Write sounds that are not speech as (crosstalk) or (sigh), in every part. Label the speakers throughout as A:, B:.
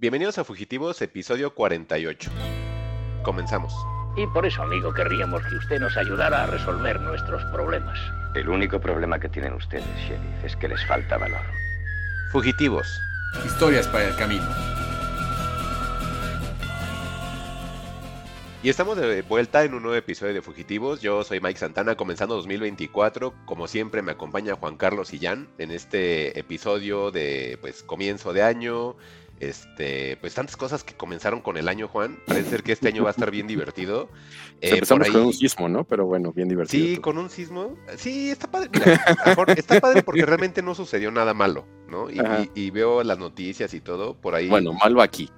A: Bienvenidos a Fugitivos, episodio 48. Comenzamos.
B: Y por eso, amigo, querríamos que usted nos ayudara a resolver nuestros problemas.
C: El único problema que tienen ustedes, sheriff, es que les falta valor.
A: Fugitivos.
D: Historias para el camino.
A: Y estamos de vuelta en un nuevo episodio de Fugitivos. Yo soy Mike Santana, comenzando 2024. Como siempre, me acompaña Juan Carlos y Jan en este episodio de pues comienzo de año. Este, pues tantas cosas que comenzaron con el año, Juan. Parece ser que este año va a estar bien divertido. (laughs)
E: Eh, empezamos con un sismo, ¿no? Pero bueno, bien divertido.
A: Sí, con un sismo. Sí, está padre. Mira, está padre porque realmente no sucedió nada malo, ¿no? Y, y, veo las noticias y todo por ahí.
E: Bueno, malo aquí.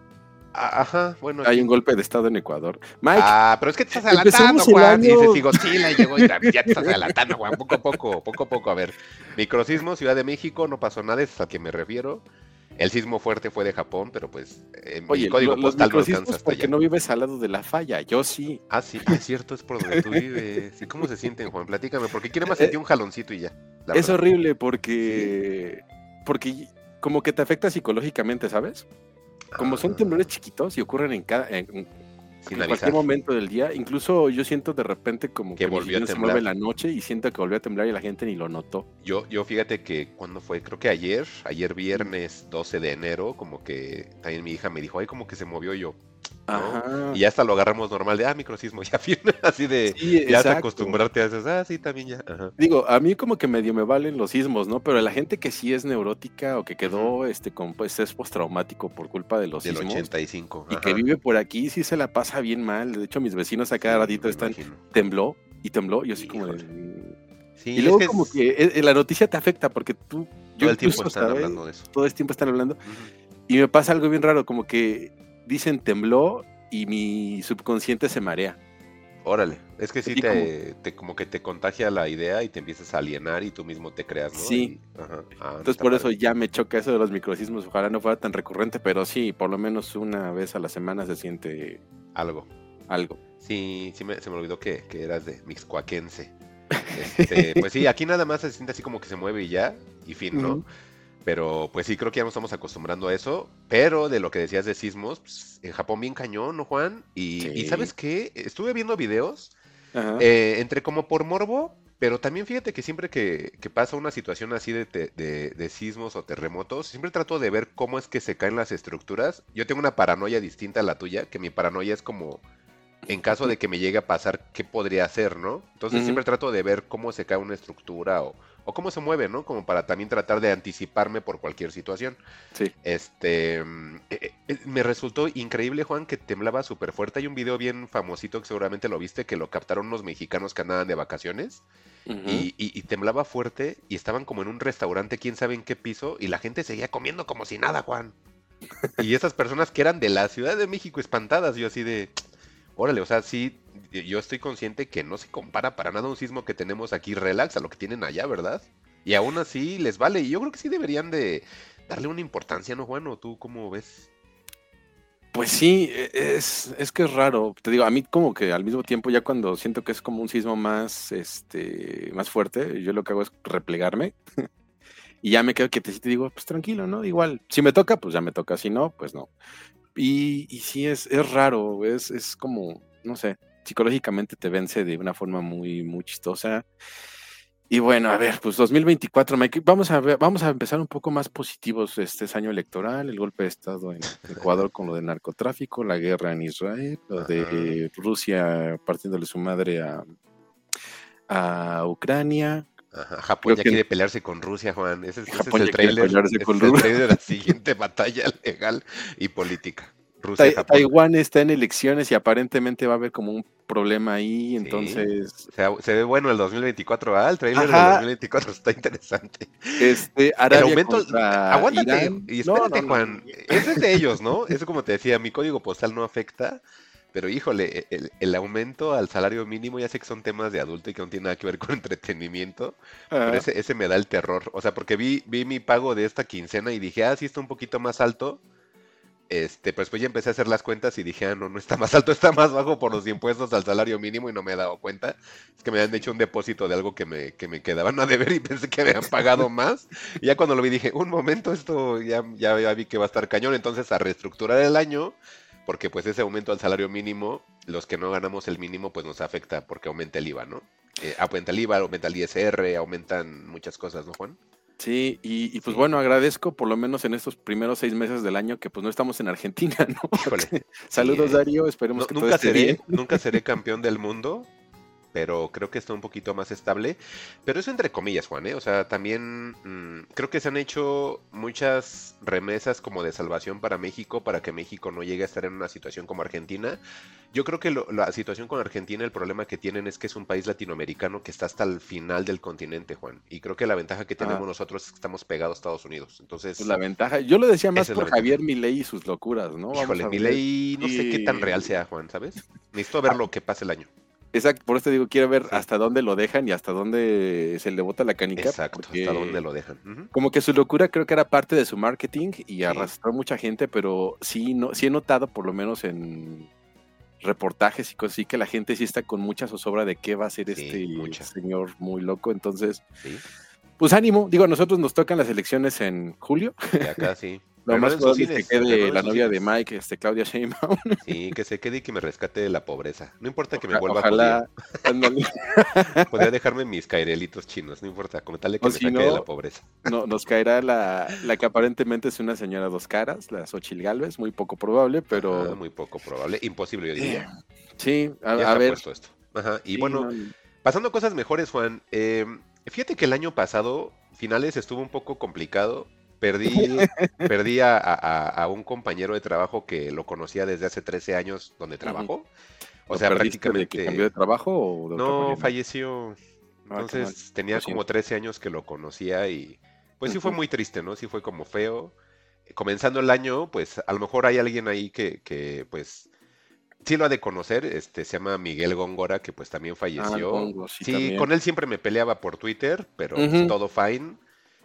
A: Ajá, bueno.
E: Hay un golpe de estado en Ecuador.
A: Mike. Ah, pero es que te estás adelantando, Juan. Dice, si Godzilla llegó y ya te estás adelantando, Juan. Poco a poco, poco a poco. A ver, microsismo, Ciudad de México, no pasó nada, es a que me refiero. El sismo fuerte fue de Japón, pero pues
E: en Oye, código postal no alcanza hasta porque no vives al lado de la falla, yo sí.
A: Ah, sí, es cierto, es por donde tú vives. ¿Y cómo se sienten, Juan? Platícame, porque quiere más sentir un jaloncito y ya.
E: Es horrible porque... Porque como que te afecta psicológicamente, ¿sabes? Como son temblores chiquitos y ocurren en cada en, cualquier momento del día, incluso yo siento de repente como que, volvió a se mueve la noche y siento que volvió a temblar y la gente ni lo notó.
A: Yo, yo fíjate que cuando fue, creo que ayer, ayer viernes 12 de enero, como que también mi hija me dijo, ay, como que se movió yo. Y ya hasta lo agarramos normal de, ah, microsismo, (laughs) ya fin, así de, ya te acostumbrarte a eso, ah, sí, también ya.
E: Digo, a mí como que medio me valen los sismos, ¿no? Pero la gente que sí es neurótica o que quedó, este, con pues, es postraumático por culpa de los
A: Del 85.
E: Y que vive por aquí, sí se la pasa bien mal. De hecho, mis vecinos a cada ratito están, tembló y tembló, yo así como y luego como que e, e, la noticia te afecta porque tú...
A: Todo el tiempo están hablando de eso.
E: Todo el tiempo están hablando. Y me pasa algo bien raro, como que dicen tembló y mi subconsciente se marea.
A: Órale, es que sí te como... que te contagia la idea y te empiezas a alienar y tú mismo te creas, ¿no?
E: Sí. Ah, Entonces por eso ya me choca eso de los microsismos. Ojalá no fuera tan recurrente, pero sí, por lo menos una vez a la semana se siente
A: algo.
E: Algo.
A: Sí, sí me, se me olvidó que, que eras de Mixcoaquense. Este, pues sí, aquí nada más se siente así como que se mueve y ya, y fin, ¿no? Pero pues sí, creo que ya nos estamos acostumbrando a eso. Pero de lo que decías de sismos, pues, en Japón bien cañón, ¿no, Juan? Y, ¿sabes qué? Estuve viendo videos eh, entre como por morbo, pero también fíjate que siempre que, pasa una situación así de, de, sismos o terremotos, siempre trato de ver cómo es que se caen las estructuras. Yo tengo una paranoia distinta a la tuya, que mi paranoia es como en caso de que me llegue a pasar, ¿qué podría hacer, no? Entonces siempre trato de ver cómo se cae una estructura o, o cómo se mueve, ¿no? Como para también tratar de anticiparme por cualquier situación.
E: Sí.
A: Este, eh, eh, me resultó increíble, Juan, que temblaba súper fuerte. Hay un video bien famosito que seguramente lo viste, que lo captaron unos mexicanos que andaban de vacaciones. y, temblaba fuerte y estaban como en un restaurante, quién sabe en qué piso, y la gente seguía comiendo como si nada, Juan. (laughs) y esas personas que eran de la Ciudad de México espantadas, yo así de, órale, o sea, sí, yo estoy consciente que no se compara para nada un sismo que tenemos aquí relax a lo que tienen allá, ¿verdad? Y aún así les vale. Y yo creo que sí deberían de darle una importancia, ¿no, Juan? ¿O tú cómo ves?
E: Pues sí, e, es, es que es raro. Te digo, a mí como que al mismo tiempo ya cuando siento que es como un sismo más, este, más fuerte, yo lo que hago es replegarme. (laughs) y ya me quedo que te digo, pues tranquilo, ¿no? Igual, si me toca, pues ya me toca. Si no, pues no. Y, y sí, es, es raro, es, es como, no sé, psicológicamente te vence de una forma muy, muy chistosa. Y bueno, a ver, pues 2024, vamos a ver, vamos a empezar un poco más positivos este año electoral, el golpe de Estado en Ecuador con lo de narcotráfico, la guerra en Israel, lo de Rusia partiéndole su madre a, a Ucrania.
A: Japón ya quiere pelearse con Rusia, Juan. Ese, es el trailer, de la siguiente (laughs) batalla legal y política.
E: Taiwán está en elecciones y aparentemente va a haber como un problema ahí, entonces...
A: se ve bueno el 2024, ¿ah? El trailer del 2024 está interesante.
E: Este, Arabia aumento...
A: Aguántate y espérate, Juan. Ese es de ellos, ¿no? Eso como te decía, mi código postal no afecta, pero híjole, el, aumento al salario mínimo, ya sé que son temas de adulto y que no tiene nada que ver con (laughs) entretenimiento, pero ese, ese, me da el terror. O sea, porque vi, vi mi pago de esta quincena y dije, ah, sí está un poquito más alto este, pues, pues ya empecé a hacer las cuentas y dije, ah, no, no está más alto, está más bajo por los impuestos al salario mínimo y no me he dado cuenta. Es que me habían hecho un depósito de algo que me, que me quedaban a deber y pensé que me habían pagado más. Y ya cuando lo vi dije, un momento, esto ya, ya, vi que va a estar cañón. Entonces a reestructurar el año, porque pues ese aumento al salario mínimo, los que no ganamos el mínimo, pues nos afecta porque aumenta el IVA, ¿no? Eh, aumenta el IVA, aumenta el ISR, aumentan muchas cosas, ¿no, Juan?
E: Sí, y, y pues bueno, agradezco por lo menos en estos primeros seis meses del año que pues no estamos en Argentina, (laughs) ¿no? Saludos,
A: Sí.
E: Darío, esperemos
A: No-
E: que todo
A: nunca,
E: esté
A: seré,
E: bien.
A: nunca seré campeón del mundo, pero creo que está un poquito más estable. Pero eso entre comillas, Juan, ¿eh? O sea, también mm, creo que se han hecho muchas remesas como de salvación para México, para que México no llegue a estar en una situación como Argentina. Yo creo que lo- la situación con Argentina, el problema que tienen es que es un país latinoamericano que está hasta el final del continente, Juan. Y creo que la ventaja que tenemos
E: Ajá.
A: nosotros es que estamos pegados a Estados Unidos. Entonces,
E: Pues la ventaja, yo lo decía más por Javier Milei y sus locuras, ¿no?
A: Híjole,
E: a
A: mi
E: ver.
A: ley no sé qué tan real sea, Juan, ¿sabes? Necesito ver lo que pase el año.
E: Exacto, por eso digo, quiero ver
A: Sí.
E: hasta dónde lo dejan y hasta dónde se le bota la canica.
A: Exacto, hasta dónde lo dejan.
E: Como que su locura creo que era parte de su marketing y
A: Sí.
E: arrastró mucha gente, pero sí, no, sí he notado, por lo menos en reportajes y cosas así, que la gente sí está con mucha zozobra de qué va a ser
A: Sí,
E: este
A: mucha.
E: señor muy loco. Entonces,
A: Sí,
E: pues ánimo. Digo, a nosotros nos tocan las elecciones en julio.
A: y acá sí. (laughs)
E: Lo más probable es que quede la novia de. Mike, este, Claudia Sheinbaum. (laughs)
A: Sí, que se quede y que me rescate de la pobreza. No importa que me vuelva
E: Ojalá. (laughs) ándale.
A: judío. (laughs) Podría dejarme mis cairelitos chinos, no importa. Como tal de que
E: O
A: me
E: si
A: saque de la pobreza.
E: No, nos caerá la, la que aparentemente es una señora dos caras, la Xochil Galvez, muy poco probable, pero
A: Ah, muy poco probable. Imposible, yo diría.
E: sí, a,
A: Ya
E: a ver.
A: puesto esto. Ajá. Y
E: sí,
A: bueno,
E: no,
A: pasando a cosas mejores, Juan. eh, fíjate que el año pasado, finales, estuvo un poco complicado. Perdí, (laughs) perdí a, a- a un compañero de trabajo que lo conocía desde hace 13 años donde trabajó. O
E: ¿lo
A: sea,
E: perdiste de que
A: prácticamente...
E: cambió de trabajo o de
A: No, falleció.
E: Ah,
A: Entonces tenía
E: Lo
A: como
E: siento.
A: 13 años que lo conocía y pues sí fue muy triste, ¿no? Sí fue como feo. Comenzando el año, pues a lo mejor hay alguien ahí que, que pues sí lo ha de conocer, este se llama Miguel Góngora, que pues también
E: Ah,
A: falleció.
E: Gongo, sí,
A: Sí,
E: también.
A: con él siempre me peleaba por Twitter, pero pues, todo fine.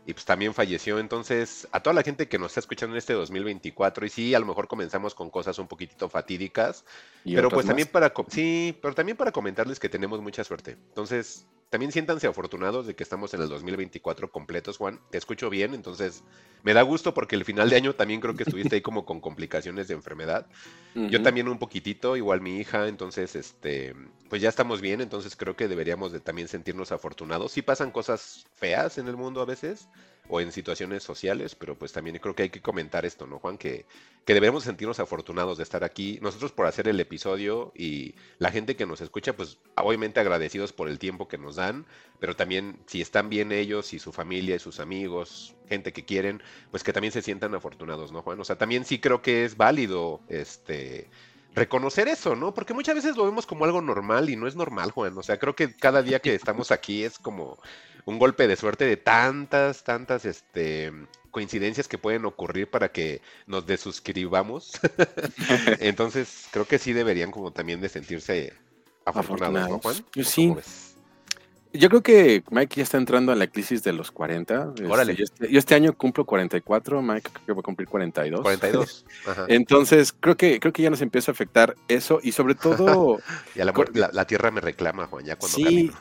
A: Y pues también falleció. Entonces, a toda la gente que nos está escuchando en este 2024, y sí, a lo mejor comenzamos con cosas un poquitito fatídicas, pero pues también para, sí, pero también para comentarles que tenemos mucha suerte. Entonces, también siéntanse afortunados de que estamos en el 2024 completos, Juan. Te escucho bien, entonces me da gusto porque el final de año también creo que estuviste ahí como con complicaciones de enfermedad. Yo también un poquitito, igual mi hija, entonces, este, pues ya estamos bien, entonces creo que deberíamos de también sentirnos afortunados. Sí pasan cosas feas en el mundo a veces, o en situaciones sociales, pero pues también creo que hay que comentar esto, ¿no, Juan? Que, que debemos sentirnos afortunados de estar aquí, nosotros por hacer el episodio y la gente que nos escucha, pues obviamente agradecidos por el tiempo que nos dan, pero también si están bien ellos y su familia y sus amigos, gente que quieren, pues que también se sientan afortunados, ¿no, Juan? O sea, también sí creo que es válido, este reconocer eso, ¿no? Porque muchas veces lo vemos como algo normal y no es normal, Juan. O sea, creo que cada día que estamos aquí es como un golpe de suerte de tantas, tantas, este, coincidencias que pueden ocurrir para que nos desuscribamos. (laughs) Entonces, creo que sí deberían como también de sentirse afortunados, ¿no. Juan?
E: Pues
A: ¿O
E: sí. Yo creo que Mike ya está entrando a la crisis de los 40. este,
A: Órale.
E: yo, este, yo este año cumplo 44, Mike creo que va a cumplir 42.
A: 42. Ajá. (laughs)
E: Entonces, creo que, creo que ya nos empieza a afectar eso y sobre todo, (laughs)
A: Ya la, la- la tierra me reclama, Juan, ya cuando
E: sí,
A: camino.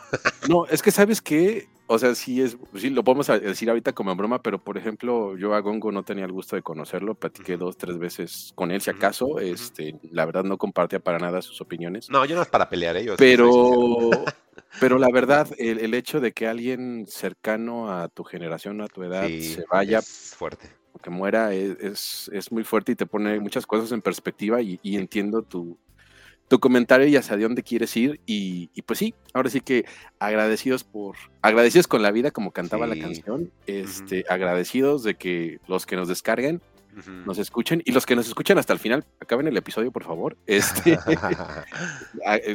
E: no, es que sabes que, o sea, sí es, sí lo podemos decir ahorita como en broma, pero por ejemplo, yo a Gongo no tenía el gusto de conocerlo, platiqué dos, tres veces con él, si acaso, este, la verdad no compartía para nada sus opiniones.
A: No, yo no es para pelear, ¿eh? Soy sincero.
E: Pero, (laughs) pero la verdad, (laughs) el, el hecho de que alguien cercano a tu generación, a tu edad,
A: Sí,
E: se vaya
A: es fuerte.
E: o que muera, es, es, es muy fuerte y te pone muchas cosas en perspectiva y, y entiendo tu, tu comentario y hacia dónde quieres ir. Y, y pues sí, ahora sí que agradecidos por, agradecidos con la vida, como cantaba
A: Sí.
E: la canción, este, agradecidos de que los que nos descarguen nos escuchen y los que nos escuchen hasta el final, acaben el episodio, por favor. (laughs) Este,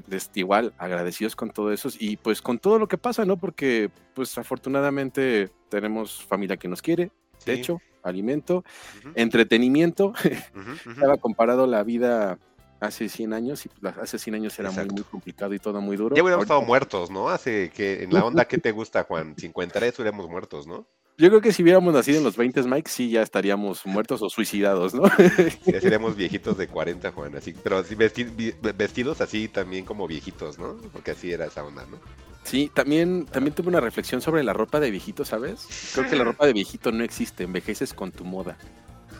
E: este, igual agradecidos con todo eso y pues con todo lo que pasa, ¿no? Porque pues afortunadamente tenemos familia que nos quiere,
A: Sí.
E: techo, alimento,
A: Ujú,
E: entretenimiento. (laughs) Estaba comparado la vida hace 100 años y pues, hace 100 años era muy, complicado y todo muy duro.
A: Ya hubiéramos estado muertos, ¿no? Hace que en la onda que te gusta, Juan, 53 hubiéramos muertos, ¿no?
E: Yo creo que si hubiéramos nacido en los 20, Mike, sí ya estaríamos muertos o suicidados, ¿no? (laughs)
A: Ya seríamos viejitos de 40, Juan, así, pero así vesti- vi- vestidos así también como viejitos, ¿no? Porque así era esa onda, ¿no?
E: Sí, también, también tuve una reflexión sobre la ropa de viejito, ¿sabes? Creo que la ropa de viejito no existe, envejeces con tu moda.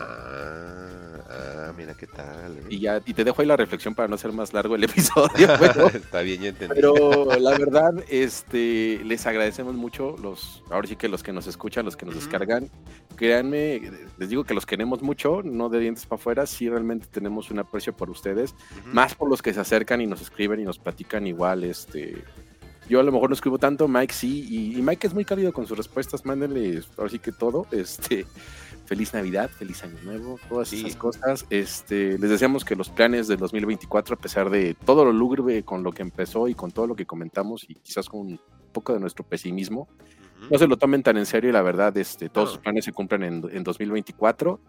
A: Ah, ah, mira qué tal. ¿eh?
E: Y ya, y te dejo ahí la reflexión para no hacer más largo el (laughs) episodio. (laughs) pero-
A: Está bien, ya entendí.
E: Pero la verdad, este, les agradecemos mucho los, ahora sí que los que nos escuchan, los que nos descargan. Créanme, les digo que los queremos mucho, no de dientes para afuera, sí realmente tenemos un aprecio por ustedes, más por los que se acercan y nos escriben y nos platican igual, este. Yo a lo mejor no escribo tanto, Mike sí, y, y Mike es muy cálido con sus respuestas, mándenle ahora sí que todo, este, feliz Navidad, feliz Año Nuevo, todas
A: Sí.
E: esas cosas. Este, les deseamos que los planes del 2024, a pesar de todo lo lúgubre con lo que empezó y con todo lo que comentamos y quizás con un poco de nuestro pesimismo, no se lo tomen tan en serio y la verdad, este, todos sus planes se cumplen en, en 2024.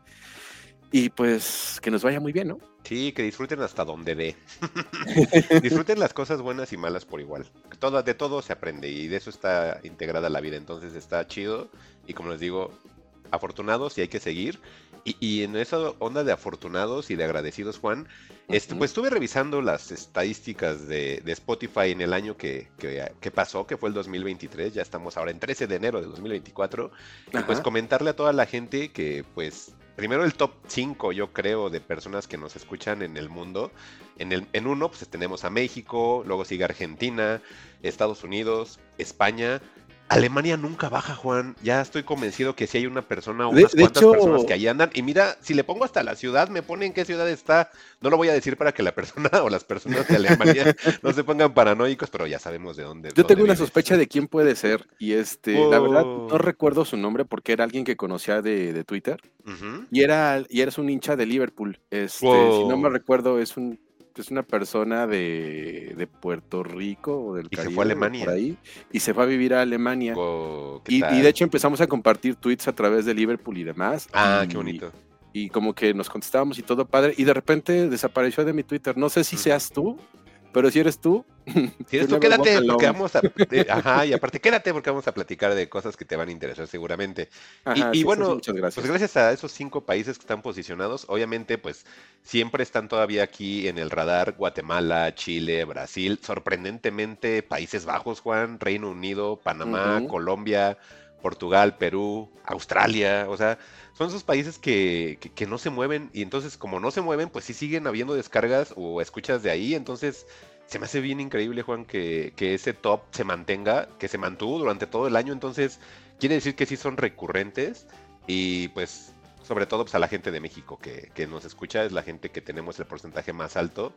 E: Y pues que nos vaya muy bien, ¿no?
A: Sí, que disfruten hasta donde dé. (laughs) disfruten las cosas buenas y malas por igual. Todo, de todo se aprende y de eso está integrada la vida. Entonces está chido. Y como les digo, afortunados y hay que seguir. Y, y en esa onda de afortunados y de agradecidos, Juan, este, pues estuve revisando las estadísticas de, de Spotify en el año que, que- que pasó, que fue el 2023. Ya estamos ahora en 13 de enero de 2024. Y pues comentarle a toda la gente que pues primero el top 5 yo creo de personas que nos escuchan en el mundo. En, el, en uno pues tenemos a México, luego sigue Argentina, Estados Unidos, España. Alemania nunca baja, Juan. Ya estoy convencido que si hay una persona o unas
E: de
A: cuantas
E: hecho-
A: personas que ahí andan. Y mira, si le pongo hasta la ciudad, me pone en qué ciudad está. No lo voy a decir para que la persona (laughs) o las personas de Alemania no se pongan paranoicos, pero ya sabemos de dónde.
E: Yo
A: dónde
E: tengo una sospecha de quién puede ser. Y este, la verdad,
A: Oh.
E: no recuerdo su nombre porque era alguien que conocía de, de Twitter. Y era, y eres un hincha de Liverpool. Este, si no me recuerdo, es un es una persona de, de Puerto Rico o del
A: Y se fue a Alemania.
E: por ahí, y se fue a vivir a Alemania.
A: Oh, ¿qué
E: Y, de hecho empezamos a compartir tweets a través de Liverpool y demás.
A: Ah,
E: y-
A: qué bonito.
E: Y como que nos contestábamos y todo padre. Y de repente desapareció de mi Twitter. No sé si seas tú, pero si eres tú. (laughs)
A: Si eres tú, quédate, porque vamos a. (laughs) ajá, y aparte, quédate porque vamos a platicar de cosas que te van a interesar seguramente.
E: Ajá,
A: y
E: sí,
A: bueno,
E: muchas gracias.
A: Pues gracias a esos cinco países que están posicionados, obviamente, pues siempre están todavía aquí en el radar Guatemala, Chile, Brasil, sorprendentemente Países Bajos, Juan, Reino Unido, Panamá. Colombia, Portugal, Perú, Australia, o sea, son esos países que, que, no se mueven y entonces como no se mueven, pues sí siguen habiendo descargas o escuchas de ahí, entonces se me hace bien increíble, Juan, que, que ese top se mantenga, que se mantuvo durante todo el año, entonces quiere decir que sí son recurrentes y pues sobre todo pues, a la gente de México que, que nos escucha, es la gente que tenemos el porcentaje más alto.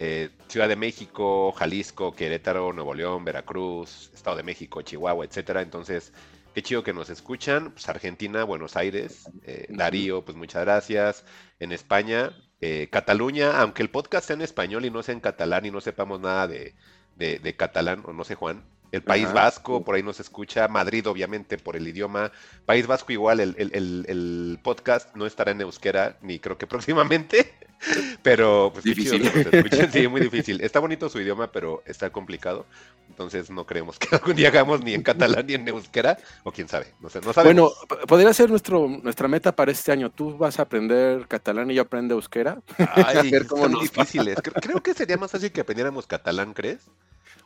A: Eh, Ciudad de México, Jalisco, Querétaro, Nuevo León, Veracruz, Estado de México, Chihuahua, etcétera. Entonces, qué chido que nos escuchan. Pues Argentina, Buenos Aires, eh. Darío, pues muchas gracias. En España, eh, Cataluña, aunque el podcast sea en español y no sea en catalán y no sepamos nada de, de, de catalán, o no sé, Juan. El País
E: Ajá,
A: Vasco,
E: sí.
A: por ahí nos escucha. Madrid, obviamente, por el idioma. País Vasco igual, el, el- el- el podcast no estará en euskera, ni creo que (laughs) próximamente, pero pues chido
E: Difícil.
A: escuchen. Sí, muy difícil. Está bonito su idioma, pero está complicado. Entonces no creemos que (laughs) algún día hagamos ni en catalán ni en euskera, o quién sabe, no sé, no
E: Bueno,
A: sabemos.
E: podría ser nuestro, nuestra meta para este año. Tú vas a aprender catalán y yo aprendo euskera. (laughs)
A: Ay,
E: ver cómo nos
A: difíciles. Creo, creo que sería más fácil que aprendiéramos catalán, ¿crees?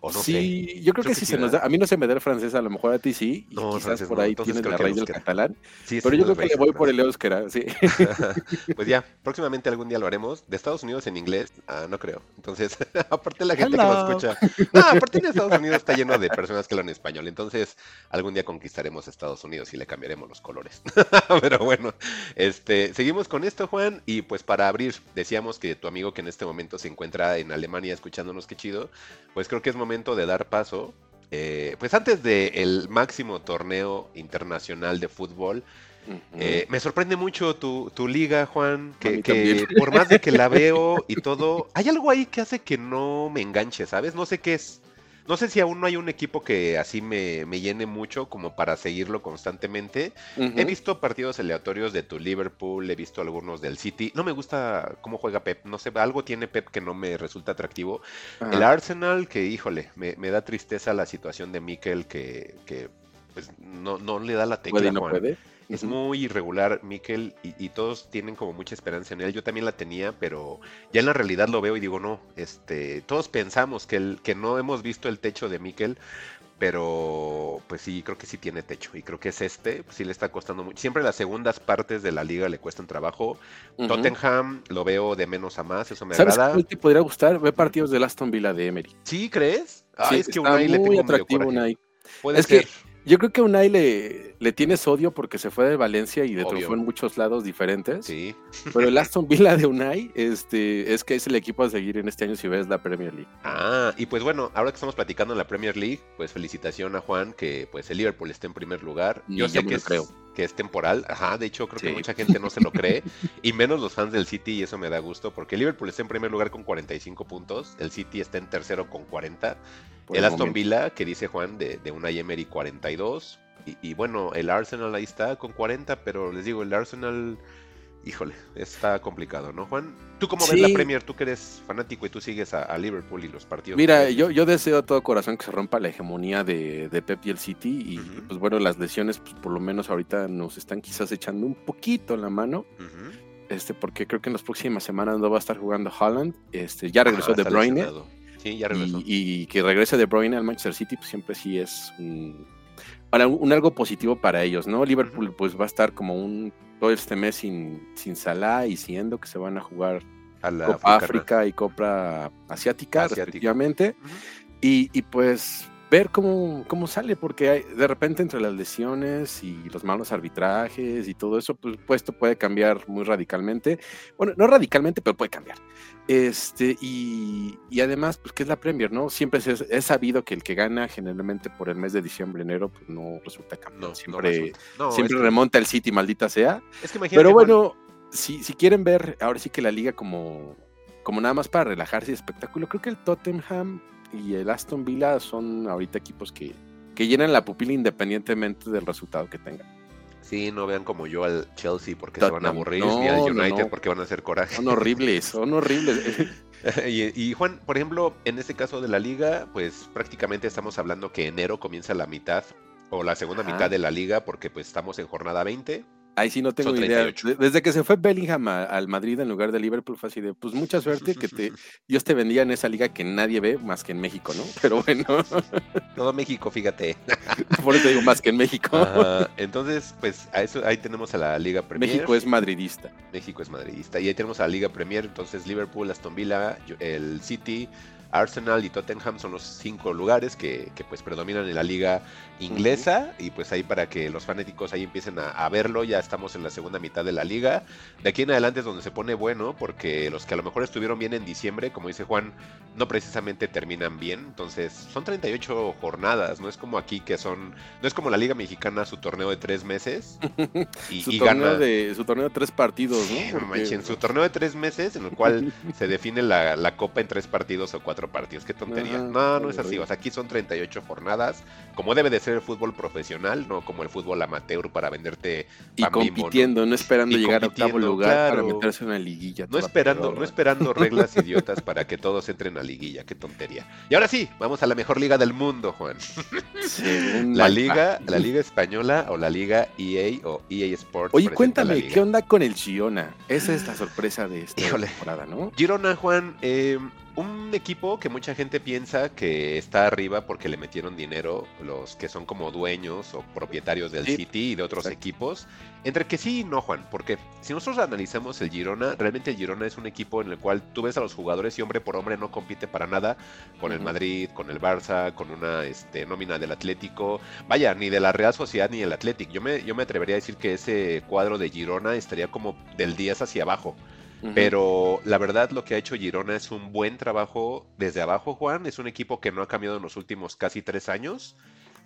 A: O no sé.
E: sí, yo creo, que, sí se nos da. A mí no se me da el francés, a lo mejor a ti sí. Y
A: No,
E: quizás
A: francés
E: por
A: no,
E: ahí
A: entonces
E: tienes la
A: que
E: raíz del catalán.
A: Sí,
E: Pero
A: sí,
E: yo creo que le voy por el euskera, sí. (laughs)
A: Pues ya, próximamente algún día lo haremos. De Estados Unidos en inglés, ah, no creo. Entonces, (laughs) aparte la gente que nos escucha. No, aparte en Estados Unidos está lleno de personas que hablan español. Entonces, algún día conquistaremos Estados Unidos y le cambiaremos los colores. (laughs) Pero bueno, este, seguimos con esto, Juan. Y pues para abrir, decíamos que tu amigo que en este momento se encuentra en Alemania escuchándonos, qué chido. Pues creo que es momento de dar paso. eh, pues antes del máximo torneo internacional de fútbol, eh, me sorprende mucho tu, tu liga, Juan, que, (laughs) por más de que la veo y todo, hay algo ahí que hace que no me enganche, ¿sabes? No sé qué es. No sé si aún no hay un equipo que así me, me llene mucho como para seguirlo constantemente. He visto partidos aleatorios de tu Liverpool, he visto algunos del City. No me gusta cómo juega Pep, no sé, algo tiene Pep que no me resulta atractivo. El Arsenal, que híjole, me, me da tristeza la situación de Mikel, que, que pues no, no le da la tecla,
E: Puede y no
A: Juan.
E: puede.
A: Es muy irregular, Mikel, y, y todos tienen como mucha esperanza en él. Yo también la tenía, pero ya en la realidad lo veo y digo, no, este, todos pensamos que, el, que no hemos visto el techo de Mikel, pero pues sí, creo que sí tiene techo. Y creo que es este, pues sí le está costando mucho. Siempre las segundas partes de la liga le cuestan trabajo. Tottenham lo veo de menos a más, eso me
E: ¿Sabes
A: agrada.
E: cuál te podría gustar? Ve partidos del Aston Villa de Emery.
A: ¿Sí crees?
E: Sí,
A: es que Unai le tengo
E: atractivo. Unai.
A: Puede
E: Es que
A: ser.
E: Yo creo que Unai le, le tienes odio porque se fue de Valencia y de en muchos lados diferentes.
A: Sí.
E: Pero el (laughs) Aston Villa de Unai este, es que es el equipo a seguir en este año si ves la Premier League.
A: Ah, y pues bueno, ahora que estamos platicando en la Premier League, pues felicitación a Juan que pues el Liverpool está en primer lugar. Yo sé que es,
E: creo.
A: que es temporal, ajá, de hecho creo que mucha gente no se lo (laughs) cree, y menos los fans del City, y eso me da gusto, porque el Liverpool está en primer lugar con 45 puntos, el City está en tercero con 40,
E: por
A: el Aston
E: momento.
A: Villa, que dice Juan, de, de una Emery 42, y, y bueno, el Arsenal ahí está con 40, pero les digo, el Arsenal... Híjole, está complicado, ¿no, Juan? ¿Tú cómo ves la Premier? Tú que eres fanático y tú sigues a, a Liverpool y los partidos.
E: Mira, yo, yo deseo de todo corazón que se rompa la hegemonía de, de Pep y el City. Y pues bueno, las lesiones, pues por lo menos ahorita nos están quizás echando un poquito la mano. Este, porque creo que en las próximas semanas no va a estar jugando Haaland. Este, ya regresó
A: Ajá,
E: De Bruyne.
A: Sí, ya regresó.
E: Y, y que regrese De Bruyne al Manchester City, pues siempre sí es un, para un, algo positivo para ellos, ¿no? Liverpool pues va a estar como un todo este mes sin, sin Salah y siendo que se van a jugar
A: a la
E: Copa. África y Copa Asiática,
A: Asiática.
E: respectivamente. Y, y, pues ver cómo, cómo sale, porque hay- de repente entre las lesiones y los malos arbitrajes y todo eso, pues, pues, esto puede cambiar muy radicalmente. Bueno, no radicalmente, pero puede cambiar. Este, y, y además, pues, que es la Premier, ¿no? Siempre se- es, sabido que el que gana generalmente por el mes de diciembre, enero, pues no resulta campeón.
A: No, no
E: siempre
A: resulta. No,
E: siempre
A: es
E: remonta el City, maldita sea.
A: Es que imagínate,
E: Pero
A: Juan,
E: bueno, si, si quieren ver ahora sí que la liga como, como nada más para relajarse y espectáculo, creo que el Tottenham y el Aston Villa son ahorita equipos que, que llenan la pupila independientemente del resultado que tengan.
A: Sí, no vean como yo al Chelsea porque se van a aburrir,
E: No,
A: ni al
E: no,
A: United
E: no.
A: porque van a hacer coraje.
E: Son horribles, son horribles. (laughs)
A: y, y, Juan, por ejemplo, en este caso de la liga, pues prácticamente estamos hablando que enero comienza la mitad o la segunda
E: Ajá.
A: mitad de la liga porque pues estamos en jornada 20.
E: Ahí sí no tengo idea.
A: 38.
E: De- Desde que se fue Bellingham a- al Madrid en lugar de Liverpool fue así de, pues mucha suerte que te, (laughs) Dios te bendiga en esa liga que nadie ve más que en México, ¿no? (laughs) Pero bueno,
A: Todo México, fíjate. (laughs)
E: por eso digo más que en México.
A: Entonces, pues a eso ahí tenemos a la Liga Premier.
E: México es madridista.
A: México es madridista. Y ahí tenemos a la Liga Premier, entonces Liverpool, Aston Villa, el City, Arsenal y Tottenham son los cinco lugares que, que, pues predominan en la liga inglesa y pues ahí para que los fanáticos ahí empiecen a, a verlo, ya estamos en la segunda mitad de la liga. De aquí en adelante es donde se pone bueno porque los que a lo mejor estuvieron bien en diciembre, como dice Juan, no precisamente terminan bien. Entonces son 38 jornadas, no es como aquí que son, no es como la liga mexicana su torneo de tres meses (laughs) y,
E: su,
A: y
E: torneo
A: gana...
E: de, su torneo de tres partidos, ¿no?
A: Sí, no
E: Porque-
A: manches, su torneo de tres meses en el cual (laughs) se define la, la copa en tres partidos o cuatro partidos. Qué tontería.
E: Ajá,
A: no, no es así. O sea, aquí son 38 jornadas, como debe de ser el fútbol profesional, no como el fútbol amateur para venderte
E: y compitiendo, ¿no? esperando
A: Y
E: llegar a octavo lugar para meterse en una liguilla.
A: No esperando, no esperando (laughs) reglas idiotas para que todos entren a liguilla, qué tontería. Y ahora sí, vamos a la mejor liga del mundo, Juan. La liga, la liga española o la liga EA o EA Sports.
E: Oye,
A: la
E: cuéntame. ¿qué onda con el Girona? Esa es la sorpresa de esta
A: Híjole.
E: temporada, ¿no?
A: Girona, Juan, eh, un equipo que mucha gente piensa que está arriba porque le metieron dinero los que son como dueños o propietarios del
E: Sí,
A: City y de otros
E: exacto.
A: equipos. Entre que sí y no, Juan, porque si nosotros analizamos el Girona, realmente el Girona es un equipo en el cual tú ves a los jugadores y hombre por hombre no compite para nada con el. Madrid, con el Barça, con una este, nómina del Atlético, vaya, ni de la Real Sociedad ni el Atlético. Yo me, yo me atrevería a decir que ese cuadro de Girona estaría como del 10 hacia abajo. Pero la verdad lo que ha hecho Girona es un buen trabajo desde abajo, Juan. Es un equipo que no ha cambiado en los últimos casi tres años.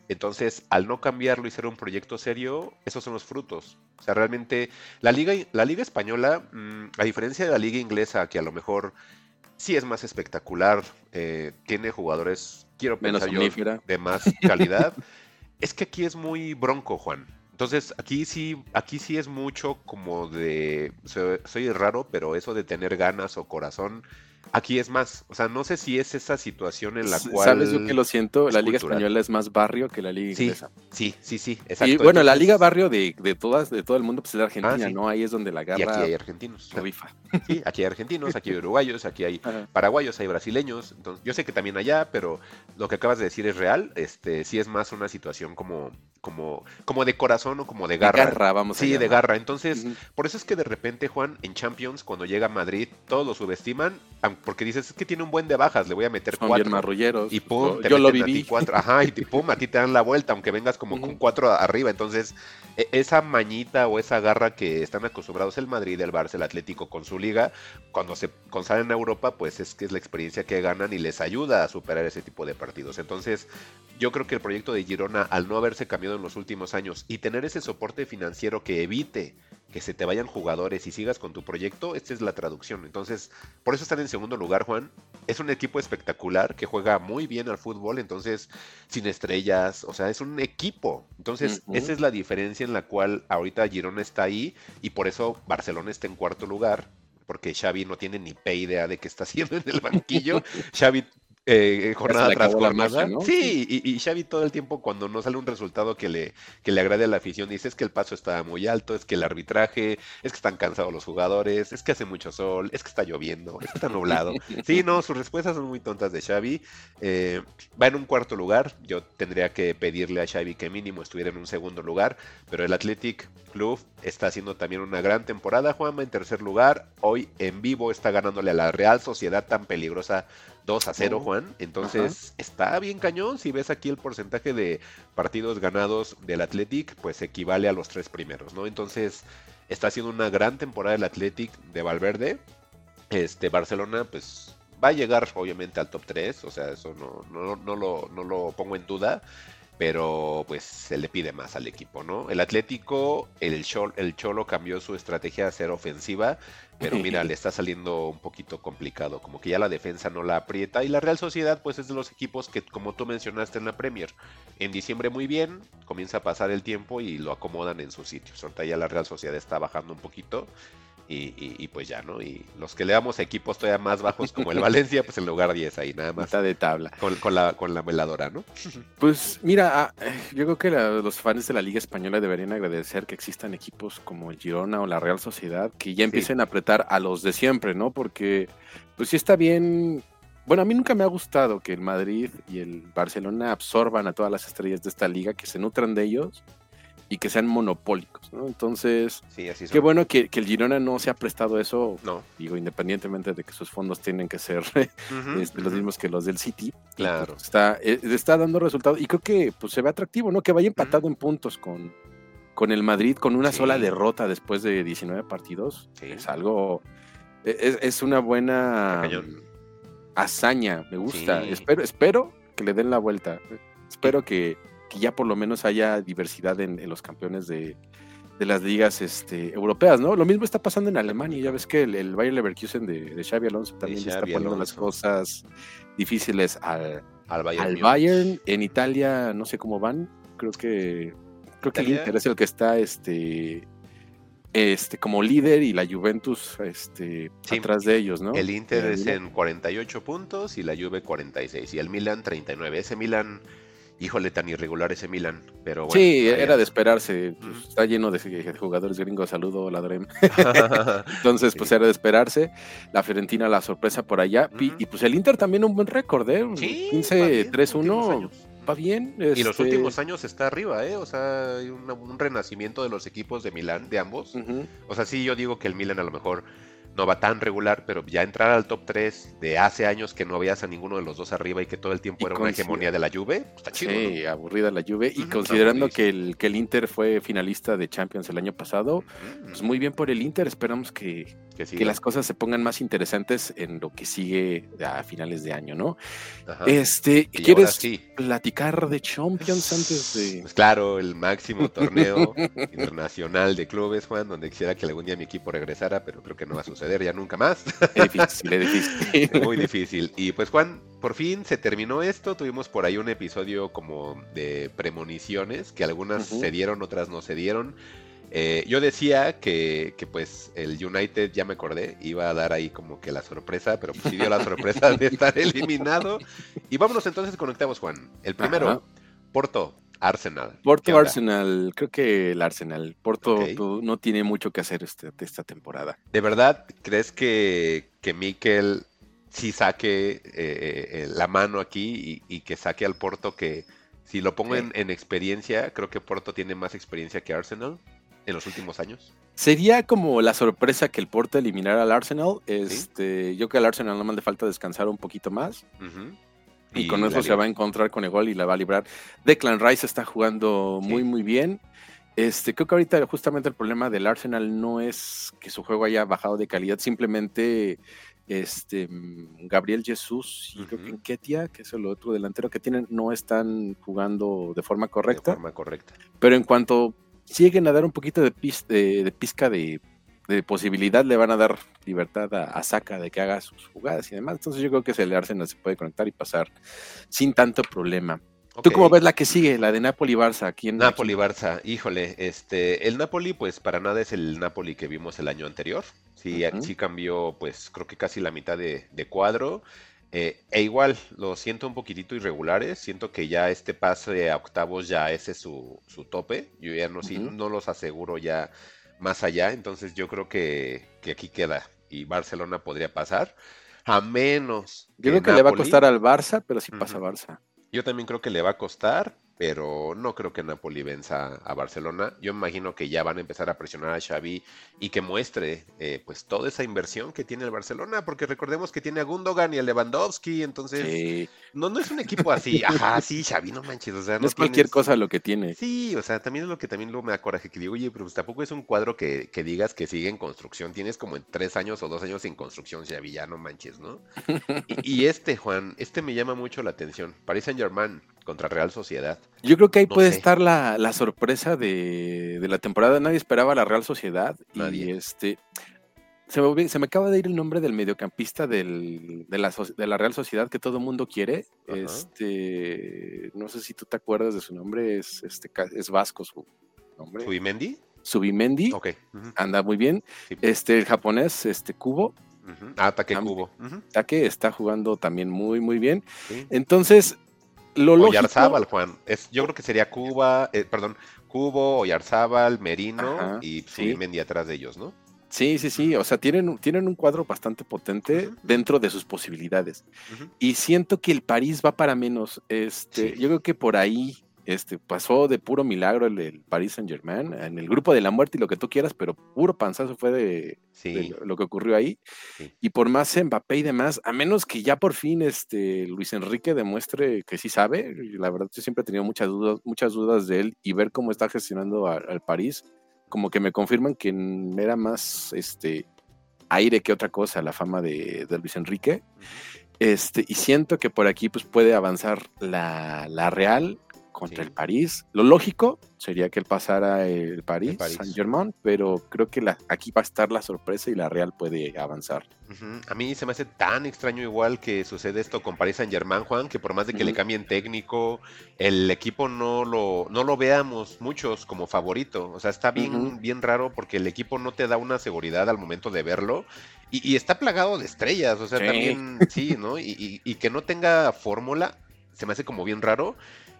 A: Entonces, al no cambiarlo y ser un proyecto serio, esos son los frutos. O sea, realmente la liga, la liga española, mm, a diferencia de la liga inglesa, que a lo mejor sí es más espectacular, eh, tiene jugadores, quiero
E: Menos
A: pensar yo,
E: omnífera.
A: de más (laughs) calidad, es que aquí es muy bronco, Juan. Entonces, aquí sí, aquí sí es mucho como de, soy, soy raro, pero eso de tener ganas o corazón, aquí es más. O sea, no sé si es esa situación en la cual...
E: ¿Sabes yo que lo siento?
A: es
E: La Liga
A: cultural.
E: Española es más barrio que la Liga
A: Sí,
E: inglesa.
A: sí, sí, sí, exacto.
E: Y bueno, la Liga barrio de, de todas, de todo el mundo, pues es la Argentina,
A: sí.
E: ¿no? Ahí es donde la
A: Y aquí
E: garra
A: hay argentinos.
E: rifa.
A: Sí, aquí hay argentinos, aquí hay uruguayos, aquí hay
E: Ajá.
A: paraguayos, hay brasileños. Entonces, yo sé que también allá, pero lo que acabas de decir es real. Este, sí es más una situación como, como, como de corazón o como de
E: De
A: garra.
E: garra, vamos a
A: Sí, de garra. Entonces, por eso es que de repente, Juan, en Champions, cuando llega a Madrid, todos lo subestiman, porque dices, es que tiene un buen de bajas, le voy a meter
E: Son bien
A: cuatro.
E: marrulleros.
A: Y pum,
E: yo,
A: te
E: yo lo
A: meten a ti
E: viví.
A: cuatro. Ajá, y pum, a ti te dan la vuelta, aunque vengas como con cuatro arriba. Entonces, e- esa mañita o esa garra que están acostumbrados el Madrid, el Barça, el Atlético con su liga, cuando se cuando salen a Europa, pues es que es la experiencia que ganan y les ayuda a superar ese tipo de partidos. Entonces, yo creo que el proyecto de Girona, al no haberse cambiado en los últimos años y tener ese soporte financiero que evite que se te vayan jugadores y sigas con tu proyecto, esta es la traducción. Entonces, por eso están en segundo lugar, Juan. Es un equipo espectacular que juega muy bien al fútbol, entonces, sin estrellas, o sea, es un equipo. Entonces, esa es la diferencia en la cual ahorita Girona está ahí y por eso Barcelona está en cuarto lugar, porque Xavi no tiene ni pe idea de qué está haciendo en el banquillo. (laughs) Xavi eh, jornada
E: le
A: tras jornada.
E: ¿no?
A: Sí, y, y Xavi todo el tiempo cuando no sale un resultado que le, que le agrade a la afición, dice es que el paso está muy alto, es que el arbitraje, es que están cansados los jugadores, es que hace mucho sol, es que está lloviendo, es que está nublado. (laughs) Sí, no, sus respuestas son muy tontas de Xavi. Eh, va en un cuarto lugar, yo tendría que pedirle a Xavi que mínimo estuviera en un segundo lugar, pero el Athletic Club está haciendo también una gran temporada, Juanma en tercer lugar, hoy en vivo está ganándole a la Real Sociedad tan peligrosa 2 a 0,
E: Oh,
A: Juan. Entonces, está bien cañón. Si ves aquí el porcentaje de partidos ganados del Athletic, pues equivale a los tres primeros, ¿no? Entonces, está haciendo una gran temporada el Athletic de Valverde. Este, Barcelona, pues va a llegar obviamente al top 3, o sea, eso no, no, no lo, no lo pongo en duda, pero pues se le pide más al equipo, ¿no? El Atlético, el, Chol- el Cholo cambió su estrategia a ser ofensiva, pero mira, le (laughs) está saliendo un poquito complicado, como que ya la defensa no la aprieta y la Real Sociedad pues es de los equipos que como tú mencionaste en la Premier, en diciembre muy bien, comienza a pasar el tiempo y lo acomodan en sus sitios. Ahorita ya la Real Sociedad está bajando un poquito y, y- y pues ya, ¿no? Y los que le damos equipos todavía más bajos como el (laughs) Valencia, pues en lugar 10 ahí nada más.
E: Mitad de tabla.
A: Con, con la, con la veladora, ¿no?
E: Pues mira, ah, eh, yo creo que la- los fans de la Liga Española deberían agradecer que existan equipos como el Girona o la Real Sociedad que ya empiecen a apretar a los de siempre, ¿no? Porque pues sí está bien. Bueno, a mí nunca me ha gustado que el Madrid y el Barcelona absorban a todas las estrellas de esta liga, que se nutran de ellos y que sean monopólicos, ¿no? Entonces,
A: Sí, así son.
E: qué bueno que, que el Girona no se ha prestado eso,
A: No.
E: digo, independientemente de que sus fondos tienen que ser (laughs) este, los mismos que los del City. y,
A: Claro.
E: pues, está, eh, está dando resultados y creo que pues, se ve atractivo, ¿no? Que vaya empatado en puntos con, con el Madrid, con una
A: Sí.
E: sola derrota después de 19 partidos.
A: Sí.
E: Es algo. e, Es, es una buena hazaña, me gusta. Espero, espero que le den la vuelta. Espero que, que ya por lo menos haya diversidad en, en los campeones de, de las ligas este, europeas, ¿no? Lo mismo está pasando en Alemania. Ya ves que el, el Bayer Leverkusen de, de Xavi Alonso también está poniendo las cosas difíciles al,
A: Al Bayern.
E: al. Bayern. En Italia no sé cómo van. Creo que creo que el. Inter es el que está este este como líder y la Juventus este
A: Sí.
E: atrás de ellos, ¿no?
A: El Inter es en 48 puntos y la Juve 46 y el Milan 39. Ese Milan, híjole, tan irregular ese Milan, pero bueno.
E: sí, era de esperarse. pues, está lleno de, jugadores gringos. Saludo, Ladrem. (laughs) Entonces, pues era de esperarse. La Fiorentina, la sorpresa por allá. Y- pues el Inter también un buen récord, ¿eh?
A: Sí, va bien,
E: 15-3-1.
A: últimos años.
E: Va bien.
A: Y los
E: este,
A: últimos años está arriba, ¿eh? O sea, hay un renacimiento de los equipos de Milán, de ambos. O sea, sí, yo digo que el Milan a lo mejor no va tan regular, pero ya entrar al top 3 de hace años que no veías a ninguno de los dos arriba y que todo el tiempo
E: Y
A: era una hegemonía de la Juve, pues, está chido.
E: Sí, aburrida la Juve. Y considerando que el, que el Inter fue finalista de Champions el año pasado, pues muy bien por el Inter. Esperamos que,
A: que
E: las cosas se pongan más interesantes en lo que sigue a finales de año, ¿no?
A: Ajá.
E: Este,
A: Y
E: ¿quieres
A: sí.
E: platicar de Champions antes de...?
A: Pues claro, el máximo torneo (laughs) internacional de clubes, Juan, donde quisiera que algún día mi equipo regresara, pero creo que no va a suceder. Suceder ya nunca más.
E: Es difícil, es difícil.
A: Muy difícil. Y pues Juan, por fin se terminó esto. Tuvimos por ahí un episodio como de premoniciones, que algunas se dieron, otras no se dieron. Eh, yo decía que, que, pues el United, ya me acordé, iba a dar ahí como que la sorpresa, pero pues sí dio la sorpresa de estar (laughs) eliminado. Y vámonos entonces con octavos, Juan. El primero,
E: Ajá.
A: Porto, Arsenal. ¿Qué
E: Porto? Arsenal, creo que el Arsenal. Porto no tiene mucho que hacer este- esta temporada.
A: ¿De verdad crees que, que Mikel sí saque eh, eh, la mano aquí y, y que saque al Porto que si lo pongo
E: Sí.
A: en, en experiencia, creo que Porto tiene más experiencia que Arsenal en los últimos años?
E: Sería como la sorpresa que el Porto eliminara al Arsenal. Este, Yo creo que al Arsenal no más le falta descansar un poquito más. Y, con eso se va a encontrar con el gol y la va a librar. Declan Rice está jugando
A: Sí.
E: muy, muy bien. Este, creo que ahorita justamente el problema del Arsenal no es que su juego haya bajado de calidad, simplemente este, Gabriel Jesús y creo que
A: Ujú.
E: Enquetia, que es el otro delantero que tienen, no están jugando de forma
A: De
E: correcta.
A: forma correcta.
E: Pero en cuanto lleguen a dar un poquito de, pis- de, de pizca de, de posibilidad, le van a dar libertad a, a Saka de que haga sus jugadas y demás. Entonces yo creo que ese el Arsenal se puede conectar y pasar sin tanto problema. ¿Tú
A: Ok.
E: cómo ves la que sigue, la de Napoli-Barça? Aquí en
A: Napoli Barça, híjole, este, el Napoli pues para nada es el Napoli que vimos el año anterior. Sí,
E: Ujú.
A: sí cambió pues creo que casi la mitad de, de cuadro. Eh, e igual, lo siento un poquitito irregulares. Siento que ya este pase a octavos ya ese es su, su tope. Yo ya no, sí, no los aseguro ya más allá. Entonces yo creo que, que aquí queda. Y Barcelona podría pasar. A menos
E: Yo creo que le va a costar al Barça, pero sí pasa. Barça.
A: yo también creo que le va a costar, pero no creo que Napoli venza a Barcelona. Yo imagino que ya van a empezar a presionar a Xavi y que muestre eh, pues toda esa inversión que tiene el Barcelona, porque recordemos que tiene a Gundogan y a Lewandowski, entonces
E: Sí.
A: no, no es un equipo así, ajá, sí, Xavi, no manches, o sea, (laughs)
E: No
A: no
E: es cualquier cosa lo que tiene.
A: Sí, o sea, también es lo que también lo me da coraje, que digo, oye, pero pues tampoco es un cuadro que, que digas que sigue en construcción, tienes como en tres años o dos años en construcción, Xavi, ya no manches, ¿no? (laughs) Y, y este, Juan, este me llama mucho la atención, Paris Saint Germain contra Real Sociedad.
E: Yo creo que ahí
A: No
E: puede
A: sé.
E: estar la, la sorpresa de, de la temporada. Nadie esperaba la Real Sociedad. Y
A: Nadie.
E: este. Se me, olvi- se me acaba de ir el nombre del mediocampista del- de, la, de la Real Sociedad que todo el mundo quiere.
A: Ajá.
E: Este. No sé si tú te acuerdas de su nombre. Es, este, es vasco su nombre.
A: ¿Subimendi?
E: Subimendi.
A: Ok.
E: Anda muy bien.
A: sí,
E: Este, el japonés, este, Kubo.
A: ujú. Ah, ataque
E: Am-
A: cubo. ujú,
E: Take está jugando también muy, muy bien.
A: sí.
E: Entonces, lo lógico.
A: Oyarzábal, Juan. Es, yo creo que sería Cuba, eh, perdón, Cubo, Oyarzábal, Merino
E: Ajá,
A: y
E: sí.
A: Subimendi atrás de ellos, ¿no?
E: Sí, sí, sí. O sea, tienen, un- tienen un cuadro bastante potente dentro de sus posibilidades. Y siento que el París va para menos. Este,
A: Sí.
E: Yo creo que por ahí este, pasó de puro milagro el, el Paris Saint Germain, en el grupo de la muerte y lo que tú quieras, pero puro panzazo fue de, de
A: Sí.
E: lo, lo que ocurrió ahí.
A: Sí.
E: Y por más Mbappé y demás, a menos que ya por fin este, Luis Enrique demuestre que sí sabe, la verdad yo siempre he tenido muchas dudas, muchas dudas de él y ver cómo está gestionando al París, como que me confirman que era más este aire que otra cosa la fama de, de Luis Enrique. Este, y siento que por aquí pues, puede avanzar la, la Real contra
A: Sí.
E: el París. Lo lógico sería que él pasara el París,
A: París.
E: Saint Germain, pero creo que la, aquí va a estar la sorpresa y la Real puede avanzar.
A: A mí se me hace tan extraño igual que sucede esto con Paris Saint Germain, Juan, que por más de que le
E: Ujú.
A: cambien técnico, el equipo no lo, no lo veamos muchos como favorito. O sea, está bien, bien raro porque el equipo no te da una seguridad al momento de verlo. Y, y está plagado de estrellas, o sea,
E: Sí.
A: también sí, ¿no? Y, y- y que no tenga fórmula, se me hace como bien raro.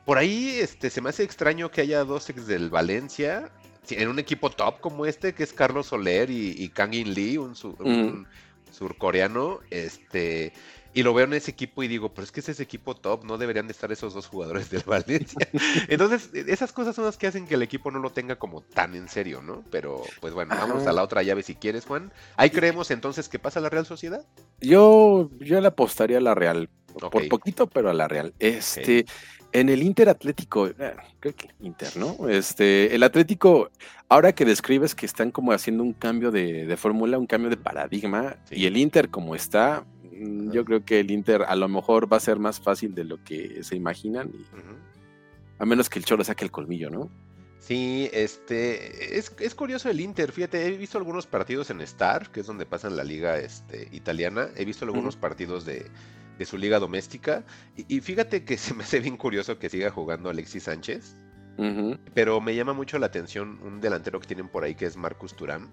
A: Por ahí este, se me hace extraño que haya dos ex del Valencia en un equipo top como este, que es Carlos Soler y, y Kang In Lee, un, su- un surcoreano, este, y lo veo en ese equipo y digo, pero es que es ese equipo top, no deberían de estar esos dos jugadores del (laughs) Valencia. (laughs) Entonces, e- esas cosas son las que hacen que el equipo no lo tenga como tan en serio, ¿no? Pero, pues bueno,
E: Ajá.
A: vamos a la otra llave si quieres, Juan. Ahí creemos entonces que pasa la Real Sociedad.
E: Yo, yo le apostaría a la Real, por poquito, pero a la Real. Este, en el Inter Atlético, eh, creo que Inter, ¿no? Este, el Atlético, ahora que describes que están como haciendo un cambio de, de fórmula, un cambio de paradigma,
A: Sí.
E: y el Inter como está, mm, yo creo que el Inter a lo mejor va a ser más fácil de lo que se imaginan, y- a menos que el Cholo saque el colmillo, ¿no?
A: Sí, este, es, es curioso el Inter, fíjate, he visto algunos partidos en Star, que es donde pasan la liga este, italiana, he visto algunos partidos de, de su liga doméstica, y, y fíjate que (laughs) se me hace bien curioso que siga jugando Alexis Sánchez, pero me llama mucho la atención un delantero que tienen por ahí que es Marcus Turán.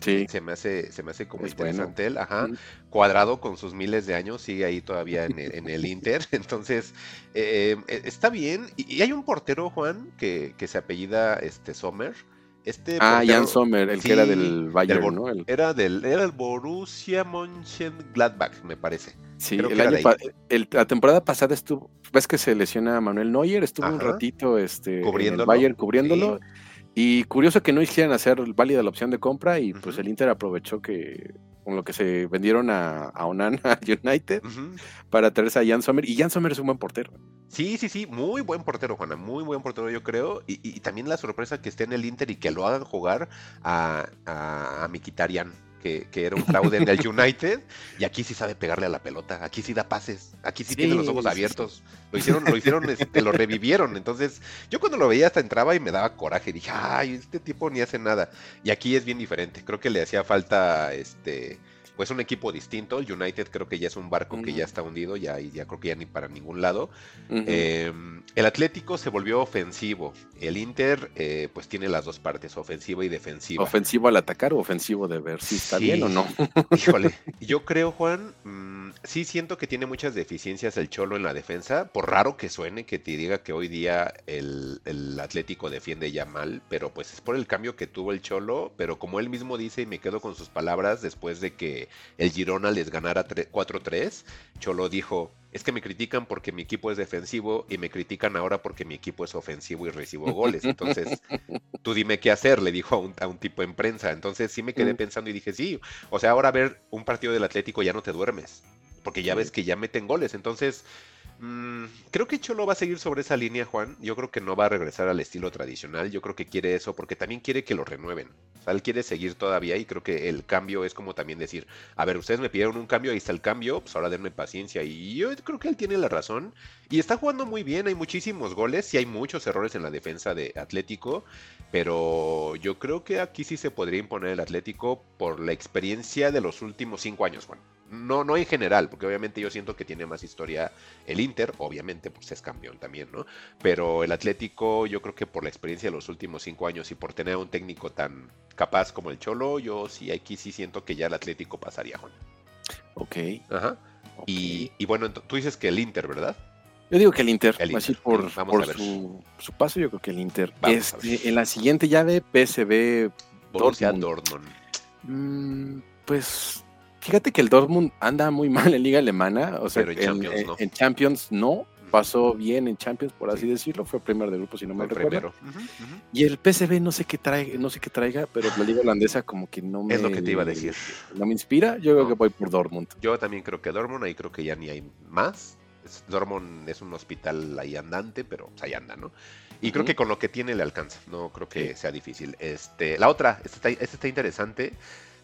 E: Sí.
A: Se me hace, se me hace como
E: Es bueno.
A: interesante él, ajá. Cuadrado con sus miles de años, sigue ahí todavía en el, en el (laughs) Inter. (laughs) Entonces, eh, eh, está bien. Y, y hay un portero, Juan, que, que se apellida este Sommer. Este
E: Ah,
A: portero-
E: Jan Sommer, el que era del Bayern,
A: Bor-
E: ¿no? El-
A: Era del, era el Borussia Mönchengladbach, me parece.
E: Sí, el año el- la temporada pasada estuvo, ves que se lesiona Manuel Neuer, estuvo un ratito este, en el
A: Cubriéndolo.
E: Bayern cubriéndolo. Y curioso que no hicieran hacer válida la opción de compra y pues el Inter aprovechó que con lo que se vendieron a, a Onana (laughs) United para traerse a Jan Sommer. Y Jan Sommer es un buen portero.
A: Sí, sí, sí, muy buen portero, Juana, muy buen portero, yo creo. Y, y también la sorpresa que esté en el Inter y que lo hagan jugar a, a, a Mkhitaryan, que, que era un fraude en el (laughs) United. Y aquí sí sabe pegarle a la pelota, aquí sí da pases, aquí sí,
E: Sí,
A: tiene los ojos abiertos. Lo hicieron, lo hicieron, (laughs) este, lo revivieron. Entonces, yo cuando lo veía hasta entraba y me daba coraje. Dije, ay, este tipo ni hace nada. Y aquí es bien diferente. Creo que le hacía falta este. Pues un equipo distinto. El United creo que ya es un barco que ya está hundido, ya, ya creo que ya ni para ningún lado. Eh, el Atlético se volvió ofensivo. El Inter, eh, pues tiene las dos partes, ofensiva y defensiva.
E: ¿Ofensivo al atacar o ofensivo de ver si está
A: Sí.
E: bien o no?
A: Híjole, yo creo, Juan, mm, sí siento que tiene muchas deficiencias el Cholo en la defensa. Por raro que suene que te diga que hoy día el, el Atlético defiende ya mal, pero pues es por el cambio que tuvo el Cholo. Pero como él mismo dice, y me quedo con sus palabras, después de que el Girona les ganara tre- 4-3, Cholo dijo, es que me critican porque mi equipo es defensivo y me critican ahora porque mi equipo es ofensivo y recibo goles. Entonces, (laughs) tú dime qué hacer, le dijo a un, a un tipo en prensa. Entonces sí me quedé
E: Mm.
A: pensando y dije, sí, o sea, ahora ver un partido del Atlético ya no te duermes, porque ya ves que ya meten goles. Entonces, mm, creo que Cholo va a seguir sobre esa línea, Juan. Yo creo que no va a regresar al estilo tradicional. Yo creo que quiere eso porque también quiere que lo renueven. Él quiere seguir todavía y creo que el cambio es como también decir, a ver, ustedes me pidieron un cambio, ahí está el cambio, pues ahora denme paciencia. Y yo creo que él tiene la razón. Y está jugando muy bien, hay muchísimos goles, sí hay muchos errores en la defensa de Atlético, pero yo creo que aquí sí se podría imponer el Atlético por la experiencia de los últimos cinco años, Juan. No, no en general, porque obviamente yo siento que tiene más historia el Inter, obviamente, pues es campeón también, ¿no? Pero el Atlético, yo creo que por la experiencia de los últimos cinco años y por tener a un técnico tan capaz como el Cholo, yo sí aquí sí siento que ya el Atlético pasaría, Juan.
E: Ok.
A: Ajá.
E: ok.
A: Y, y bueno, tú dices que el Inter, ¿verdad?
E: Yo digo que el Inter,
A: El
E: así
A: Inter,
E: por,
A: vamos
E: por
A: a ver.
E: su, su paso, yo creo que el Inter.
A: Vamos
E: Este, en la siguiente llave, PSV
A: Borussia
E: Dortmund.
A: Dortmund.
E: Mm, pues fíjate que el Dortmund anda muy mal en Liga Alemana. O sea,
A: Pero en Champions no.
E: en Champions no. Pasó bien en Champions, por así decirlo. Fue primero de grupo, si no me recuerdo. Y el PSV no sé qué trae, no sé qué traiga, pero la liga holandesa como que no me,
A: Es lo que te iba a decir.
E: no me inspira. Yo creo que voy por Dortmund.
A: Yo también creo que Dortmund, ahí creo que ya ni hay más. Dortmund es un hospital ahí andante, pero ahí anda, ¿no? Y creo que con lo que tiene le alcanza. No creo que
E: Sí.
A: sea difícil. Este, la otra, esta está, esta está interesante.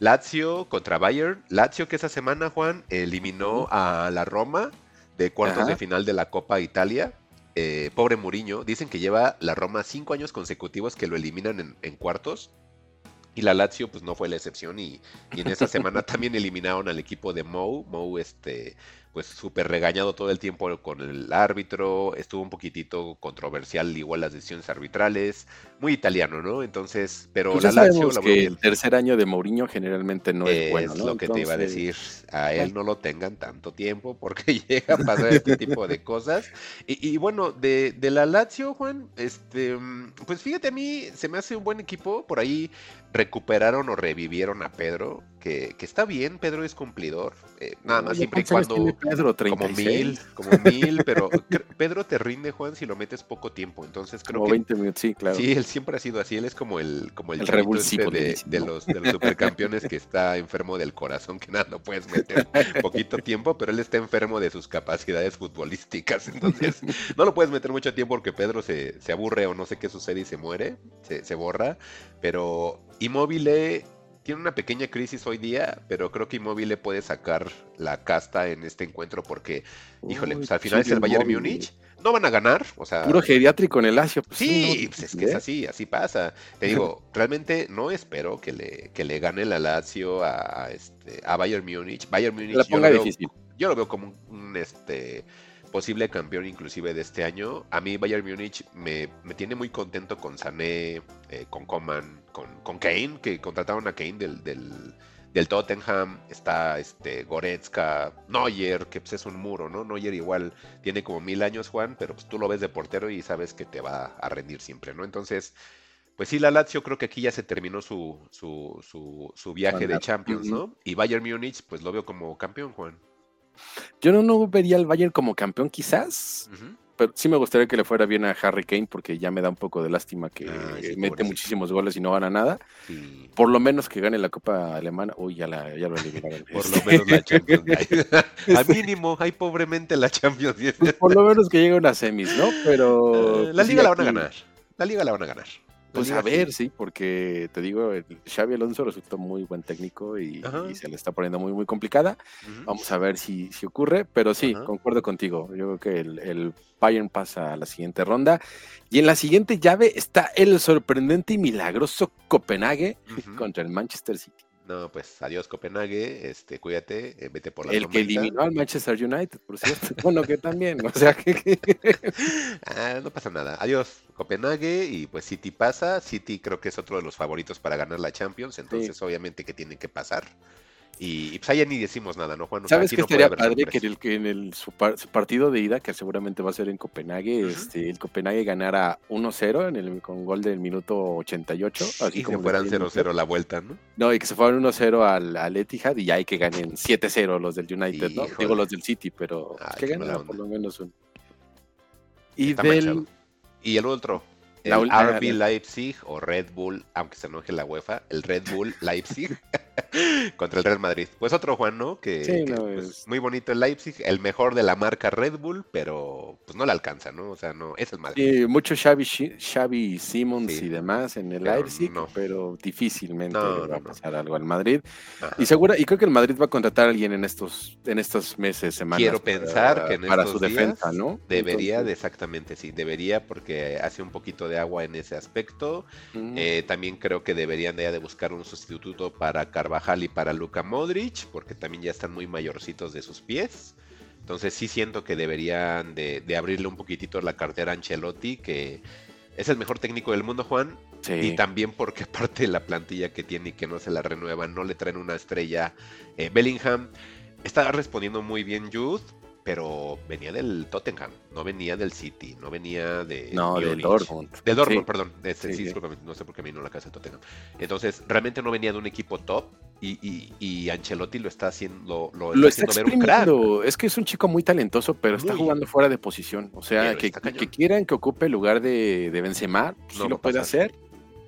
A: Lazio contra Bayern. Lazio que esa semana, Juan, eliminó a la Roma de cuartos
E: Ajá.
A: de final de la Copa Italia. Eh, pobre Mourinho. Dicen que lleva la Roma cinco años consecutivos que lo eliminan en, en cuartos. Y la Lazio, pues no fue la excepción. Y, y en esa semana (laughs) también eliminaron al equipo de Mou. Mou, este, pues súper regañado todo el tiempo con el árbitro. Estuvo un poquitito controversial, igual las decisiones arbitrales. Muy italiano, ¿no? Entonces, pero
E: Pues
A: la Lazio la
E: que el tercer año de Mourinho generalmente no es, bueno, ¿no?
A: lo que te iba a
E: Entonces,
A: decir. A él no lo tengan tanto tiempo porque (laughs) llega a pasar este tipo de cosas. Y, y bueno, de, de la Lazio, Juan, este, pues fíjate, a mí se me hace un buen equipo. Por ahí recuperaron o revivieron a Pedro, que, que está bien, Pedro es cumplidor. eh, nada más siempre y
E: ¿cuántos años
A: cuando... Como
E: 36,
A: mil, como mil, pero Pedro te rinde, Juan, si lo metes poco tiempo. Entonces creo
E: como
A: que
E: 20 minutos, sí, claro.
A: Sí, él siempre ha sido así. Él es como el, como el,
E: El revulsivo,
A: este de, los, de los supercampeones que está enfermo del corazón, que nada, lo puedes meter poquito tiempo, pero él está enfermo de sus capacidades futbolísticas. (laughs) Entonces, no lo puedes meter mucho tiempo porque Pedro se, se aburre o no sé qué sucede y se muere, se, se borra. Pero Immobile tiene una pequeña crisis hoy día, pero creo que Immobile puede sacar la casta en este encuentro porque, híjole, pues al final es el Bayern. Múnich. No van a ganar, o sea,
E: Puro geriátrico en el Lazio. pues,
A: Sí,
E: no,
A: pues es que es
E: ¿eh?
A: así, así pasa. Te digo, (laughs) realmente no espero que le, que le gane la Lazio a, a este, a Bayern Múnich. Bayern Múnich
E: La
A: yo, lo veo, yo lo veo como un, un, este, posible campeón inclusive de este año. A mí Bayern Múnich me, me tiene muy contento con Sané, eh, con Coman, con, con Kane, que contrataron a Kane del, del, del Tottenham. Está este, Goretzka, Neuer, que pues, es un muro, ¿no? Neuer igual tiene como mil años, Juan, pero pues tú lo ves de portero y sabes que te va a rendir siempre, ¿no? Entonces, pues sí, la Lazio creo que aquí ya se terminó su, su, su, su viaje de. Champions. ¿no? Y Bayern Múnich, pues lo veo como campeón, Juan.
E: Yo no, no vería al Bayern como campeón, quizás. Pero sí me gustaría que le fuera bien a Harry Kane, porque ya me da un poco de lástima que
A: Ay, sí,
E: mete muchísimos goles y no gana nada.
A: Sí.
E: Por lo menos que gane la Copa Alemana. Uy, ya, la, ya lo eliminaron.
A: Por lo
E: Este,
A: menos la Champions. (laughs) A mínimo, hay pobremente la Champions.
E: pues, por lo menos que llegue a una semis, ¿no? Pero.
A: Eh, la
E: pues, sí,
A: liga la van a ganar. La liga la van a ganar.
E: Pues a ver,
A: sí.
E: sí, porque te digo, el Xavi Alonso resultó muy buen técnico y, se le está poniendo muy, muy complicada. Vamos a ver si, si ocurre, pero sí, concuerdo contigo. Yo creo que el, el Bayern pasa a la siguiente ronda. Y en la siguiente llave está el sorprendente y milagroso Copenhague contra el Manchester City.
A: No, pues adiós Copenhague, este, cuídate, eh, vete por la
E: El que eliminó al Manchester United, por cierto. (laughs) bueno, que también, o sea que... (laughs)
A: Ah, no pasa nada. Adiós Copenhague y pues City pasa. City creo que es otro de los favoritos para ganar la Champions, entonces obviamente que tienen que pasar. Y, y, pues allá ni decimos nada, ¿no, Juan? O sea,
E: ¿Sabes qué
A: no
E: estaría padre? Que en el, que en el su, par- su partido de ida, que seguramente va a ser en Copenhague,
A: Ujú.
E: este, el Copenhague ganara 1-0 en el, con gol del minuto 88. Así
A: Y
E: como
A: que fueran
E: está yendo
A: 0-0 la vuelta, ¿no?
E: No, y que se fueran 1-0 al, al Etihad y ya hay que ganen 7-0 los del United, ¿no?
A: Híjole.
E: Digo los del City, pero
A: Ay,
E: que
A: qué mala
E: ganen por lo menos un. Y
A: Está
E: del.
A: manchado. Y el otro, el
E: La ul-
A: RB
E: ah,
A: Leipzig o Red Bull, aunque se enoje la UEFA, el Red Bull Leipzig (laughs) (laughs) contra el Real Madrid. Pues otro Juan, ¿no? Que,
E: Sí,
A: que,
E: no,
A: pues,
E: es-
A: muy bonito el Leipzig, el mejor de la marca Red Bull, pero pues no le alcanza, ¿no? O sea, no, es el Madrid.
E: Sí, mucho Xavi, Xavi Simmons
A: Sí.
E: y demás en el
A: Pero
E: Leipzig,
A: no.
E: pero difícilmente
A: No,
E: va a pasar algo al Madrid.
A: Ajá.
E: Y segura, y creo que el Madrid va a contratar a alguien en estos, en estos meses, semanas.
A: Quiero
E: para-
A: pensar que en
E: para
A: estos
E: su defensa, ¿no?
A: Debería,
E: Entonces,
A: exactamente, sí, debería porque hace un poquito de agua en ese aspecto. Eh, también creo que deberían de, de buscar un sustituto para Carvajal y para Luka Modric, porque también ya están muy mayorcitos de sus pies. Entonces sí siento que deberían de, de abrirle un poquitito la cartera a Ancelotti, que es el mejor técnico del mundo, Juan.
E: sí.
A: Y también porque (laughs) parte de la plantilla que tiene y que no se la renuevan, no le traen una estrella. Eh, Bellingham está respondiendo muy bien Jude, pero venía del Tottenham, no venía del City, no venía de...
E: no, del. Dortmund.
A: Del Dortmund,
E: Sí.
A: perdón. Este,
E: Sí,
A: sí,
E: sí.
A: discúlpame, no sé por qué vino la casa de Tottenham. Entonces, realmente no venía de un equipo top y, y, y Ancelotti lo está haciendo, lo,
E: Lo
A: está
E: está
A: haciendo ver un crack.
E: Es que es un chico muy talentoso, pero está jugando fuera de posición. O sea, que, quieran que ocupe el lugar de, de Benzema, sí
A: No va
E: lo puede
A: pasar.
E: hacer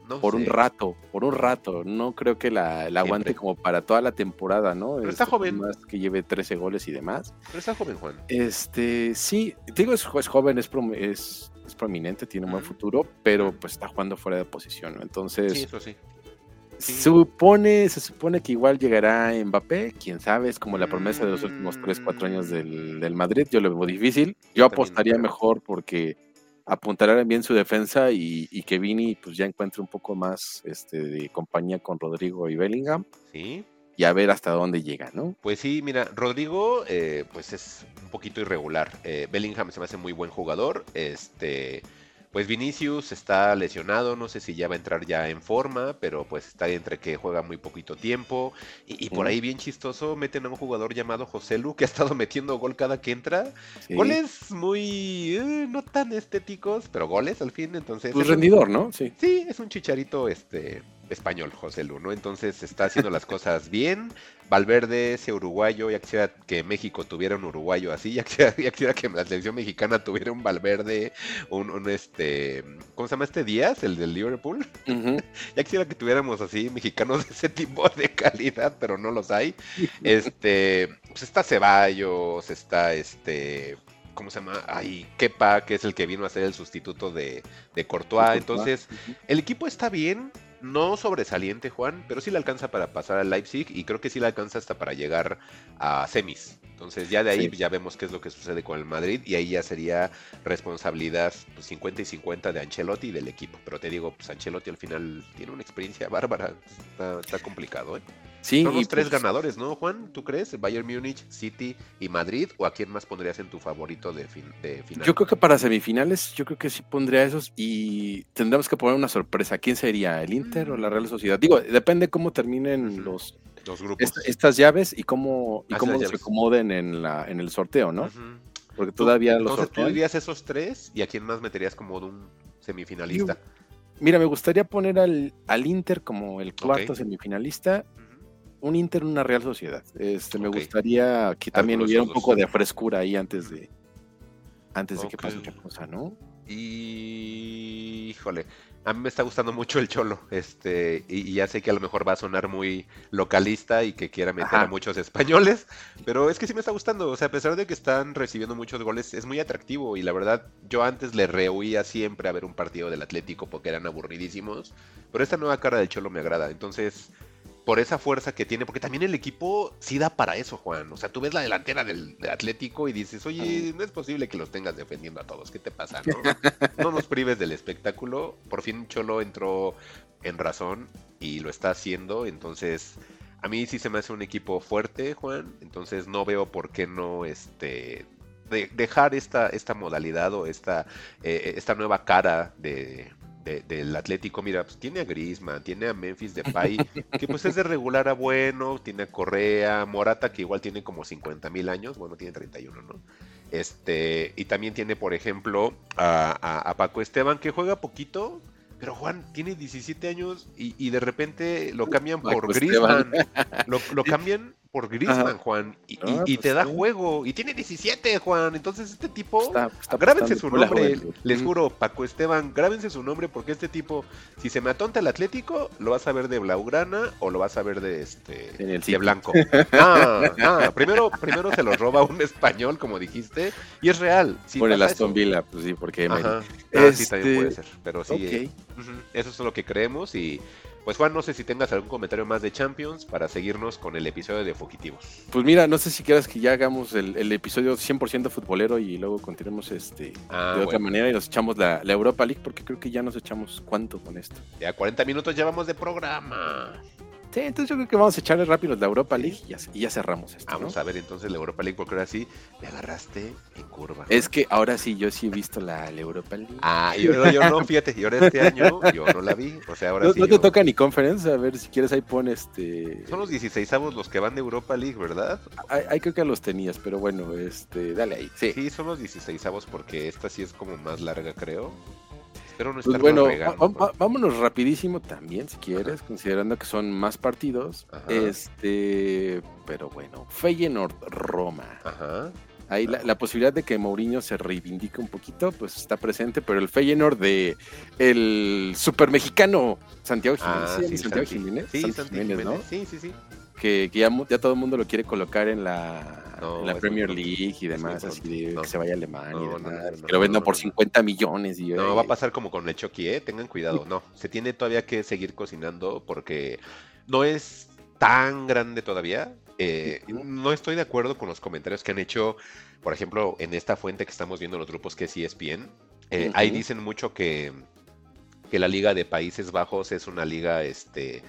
A: No
E: por un rato, por un rato. No creo que la, la aguante como para toda la temporada, ¿no?
A: Pero está
E: Este,
A: joven.
E: Más que lleve 13 goles y demás.
A: Pero está joven, Juan.
E: Este, sí, digo, es, es joven, es, prom- es, es prominente, tiene un buen futuro, pero pues está jugando fuera de posición, ¿no? Entonces,
A: Sí, eso sí. sí.
E: supone, se supone que igual llegará Mbappé, quién sabe, es como la promesa de los últimos 3, 4 años del, del Madrid, yo lo veo difícil, yo apostaría mejor porque apuntarán bien su defensa y, y que Vini pues ya encuentre un poco más este, de compañía con Rodrigo y Bellingham
A: Sí.
E: y a ver hasta dónde llega, ¿no?
A: Pues sí, mira, Rodrigo, eh, pues es un poquito irregular. Eh, Bellingham se me hace muy buen jugador. Este, pues Vinicius está lesionado, no sé si ya va a entrar ya en forma, pero pues está entre que juega muy poquito tiempo. Y, y por
E: Mm.
A: ahí bien chistoso meten a un jugador llamado José Lu que ha estado (laughs) metiendo gol cada que entra.
E: Sí.
A: Goles muy, eh, no tan estéticos, pero goles al fin, entonces...
E: Pues
A: es un-
E: rendidor, ¿no? Sí.
A: Sí, es un chicharito este español, José Lu, ¿no? Entonces está haciendo las cosas (laughs) bien. Valverde, ese uruguayo, ya quisiera que México tuviera un uruguayo así, ya quisiera, (laughs) ya quisiera que la selección mexicana tuviera un Valverde, un, un, este, ¿cómo se llama este Díaz, el del Liverpool?
E: Ujú. (laughs)
A: Ya quisiera que tuviéramos así mexicanos de ese tipo de calidad, pero no los hay. Este, pues está Ceballos, está este, ¿cómo se llama? Ay, Kepa, que es el que vino a ser el sustituto de, de Courtois. Entonces, el equipo está bien. No sobresaliente, Juan, pero sí le alcanza para pasar al Leipzig y creo que sí le alcanza hasta para llegar a semis. Entonces ya de ahí
E: Sí.
A: ya vemos qué es lo que sucede con el Madrid y ahí ya sería responsabilidad pues, 50 y 50 de Ancelotti y del equipo. Pero te digo, pues Ancelotti al final tiene una experiencia bárbara. Está, está complicado, ¿eh?
E: Sí,
A: Son
E: y
A: tres
E: pues,
A: ganadores, ¿no, Juan? ¿Tú crees? Bayern Múnich, City y Madrid. ¿O a quién más pondrías en tu favorito de, fin- de final?
E: Yo creo que para semifinales, yo creo que sí pondría esos y tendremos que poner una sorpresa. ¿Quién sería? ¿El Inter o la Real Sociedad? Digo, depende cómo terminen los
A: Los grupos.
E: esta- estas llaves y cómo y
A: Ah,
E: cómo se acomoden en la en el sorteo, ¿no? Porque todavía los
A: Entonces tú dirías esos tres y a quién más meterías como de un semifinalista.
E: Mira, me gustaría poner al, al Inter como el cuarto semifinalista, un Inter, una Real Sociedad. Este, me gustaría que también
A: Algunos
E: hubiera un poco de frescura ahí antes de antes de que pase otra cosa, ¿no?
A: Y híjole, a mí me está gustando mucho el Cholo, este, y, y ya sé que a lo mejor va a sonar muy localista y que quiera meter
E: Ajá.
A: a muchos españoles, pero es que sí me está gustando, o sea, a pesar de que están recibiendo muchos goles, es muy atractivo y la verdad, yo antes le rehuía siempre a ver un partido del Atlético porque eran aburridísimos, pero esta nueva cara del Cholo me agrada, entonces por esa fuerza que tiene, porque también el equipo sí da para eso, Juan. O sea, tú ves la delantera del, del Atlético y dices, oye, no es posible que los tengas defendiendo a todos. ¿Qué te pasa? No, (laughs) no nos prives del espectáculo. Por fin Cholo entró en razón y lo está haciendo. Entonces, a mí sí se me hace un equipo fuerte, Juan. Entonces, no veo por qué no este de- dejar esta, esta modalidad o esta, eh, esta nueva cara de, de- del Atlético. Mira, pues tiene a Griezmann, tiene a Memphis Depay, (laughs) que pues es de regular a bueno, tiene a Correa, Morata, que igual tiene como 50 mil años, bueno, tiene 31, ¿no? Este, y también tiene, por ejemplo, a, a- a Paco Esteban, que juega poquito, pero Juan tiene 17 años y, y de repente lo cambian por
E: Paco.
A: Lo, lo (laughs) cambian por Griezmann. Juan, y,
E: Ah,
A: y
E: pues
A: te da
E: sí.
A: juego. Y tiene 17, Juan. Entonces este tipo...
E: Está, está
A: Grábense su nombre,
E: juventud.
A: les juro, Paco Esteban, grábense su nombre porque este tipo, si se me atonta el Atlético, lo vas a ver de Blaugrana o lo vas a ver de este
E: En el
A: de blanco. Ah, ah, primero, primero se los roba un español, como dijiste, y es real. sí
E: por el Aston
A: eso.
E: Villa, pues sí, porque.
A: Ajá. Ah, sí, también
E: Este,
A: puede ser, pero sí. eh, Eso es lo que creemos y pues Juan, no sé si tengas algún comentario más de Champions para seguirnos con el episodio de Fugitivos.
E: Pues mira, no sé si quieras que ya hagamos el, el episodio 100% futbolero y luego continuemos este
A: Ah,
E: de otra manera y nos echamos la, la Europa League porque creo que ya nos echamos cuánto con esto.
A: Ya 40 minutos llevamos de programa.
E: Sí, entonces yo creo que vamos a echarle rápido la Europa League y ya, y ya cerramos esto. ¿no?
A: Vamos a ver entonces la Europa League porque ahora sí me agarraste en curva.
E: Es que ahora sí, yo sí he visto la, la Europa League.
A: Ah, y ahora yo no, fíjate, y ahora este año yo no la vi. O sea, ahora
E: no,
A: sí.
E: no te
A: yo-
E: toca ni conference, a ver si quieres ahí pon este.
A: Son los 16 avos los que van de Europa League, ¿verdad?
E: Ahí creo que los tenías, pero bueno, este, dale ahí. Sí.
A: Sí, son los 16 avos porque esta sí es como más larga, creo. Espero no
E: Pues bueno,
A: regando,
E: va-
A: ¿no?
E: va- vámonos rapidísimo también, si quieres, considerando que son más partidos.
A: Ajá.
E: Este, pero bueno, Feyenoord Roma.
A: Ajá.
E: Ahí la, la posibilidad de que Mourinho se reivindique un poquito, pues está presente, pero el Feyenoord de el super mexicano Santiago Jiménez,
A: Ah,
E: Santiago
A: Santi.
E: Jiménez,
A: Sí,
E: Santi Jiménez,
A: Jiménez,
E: ¿no?
A: Sí, sí, sí.
E: Que, que ya, todo el mundo lo quiere colocar en la,
A: No,
E: en la
A: es muy
E: Premier. League y demás, así de
A: No.
E: que se vaya a Alemania
A: No,
E: y demás, que lo vendan por
A: no.
E: 50 millones y
A: No, va a pasar como con el Chucky, ¿eh? Tengan cuidado. No, se tiene todavía que seguir cocinando porque no es tan grande todavía. Eh, no estoy de acuerdo con los comentarios que han hecho, por ejemplo, en esta fuente que estamos viendo en los grupos que es ESPN. Eh, Ahí dicen mucho que, que la liga de Países Bajos es una liga, este,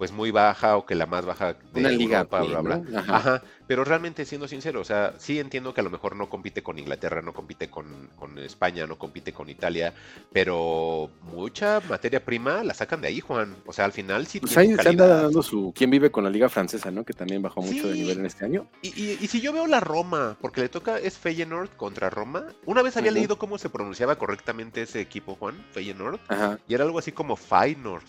A: pues muy baja o que la más baja de
E: Una liga
A: Europa, bla, bla.
E: ¿no? Ajá.
A: Ajá, pero realmente siendo sincero, o sea, sí entiendo que a lo mejor no compite con Inglaterra, no compite con, con España, no compite con Italia, pero mucha materia prima la sacan de ahí, Juan. O sea, al final sí
E: Pues
A: tienen
E: ahí se anda
A: calidad.
E: dando su. ¿Quién vive con la Liga Francesa, no? Que también bajó mucho de nivel en este año.
A: Y, y- y si yo veo la Roma, porque le toca, es Feyenoord contra Roma. Una vez había leído cómo se pronunciaba correctamente ese equipo, Juan, Feyenoord, y era algo así como Feyenoord.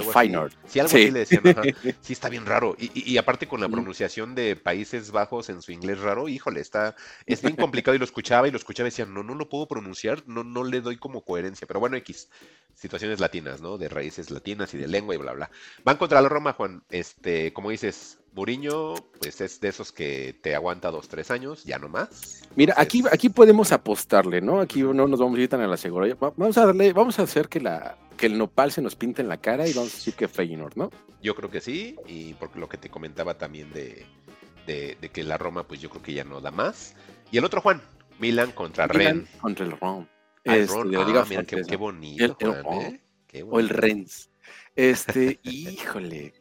A: Así.
E: Feyenoord.
A: Sí, algo
E: Sí.
A: así le decían, ajá. (laughs) Sí, está bien raro. Y, y- y aparte con la pronunciación de Países Bajos en su inglés raro, híjole, está, es bien (laughs) complicado y lo escuchaba y lo escuchaba y decía, no, no lo puedo pronunciar, no, no le doy como coherencia. Pero bueno, X, situaciones latinas, ¿no? De raíces latinas y de lengua y bla, bla. Van contra la Roma, Juan. Este, como dices, Muriño, pues es de esos que te aguanta dos, tres años, ya no más.
E: Mira, aquí,
A: Entonces,
E: aquí podemos apostarle, ¿no? Aquí no nos vamos a ir tan a la segura. Va- Vamos a darle, vamos a hacer que la, que el nopal se nos pinta en la cara y vamos a decir que Feyenoord, ¿no?
A: Yo creo que sí, y por lo que te comentaba también de, de, de que la Roma, pues yo creo que ya no da más. Y el otro, Juan, Milan contra
E: Milan
A: Ren.
E: contra el Rom.
A: El
E: Este,
A: Ah, mira qué, qué bonito,
E: El- el
A: Juan,
E: Ron.
A: ¿eh? Qué
E: O el
A: bonito.
E: Rennes. Este, (laughs) híjole.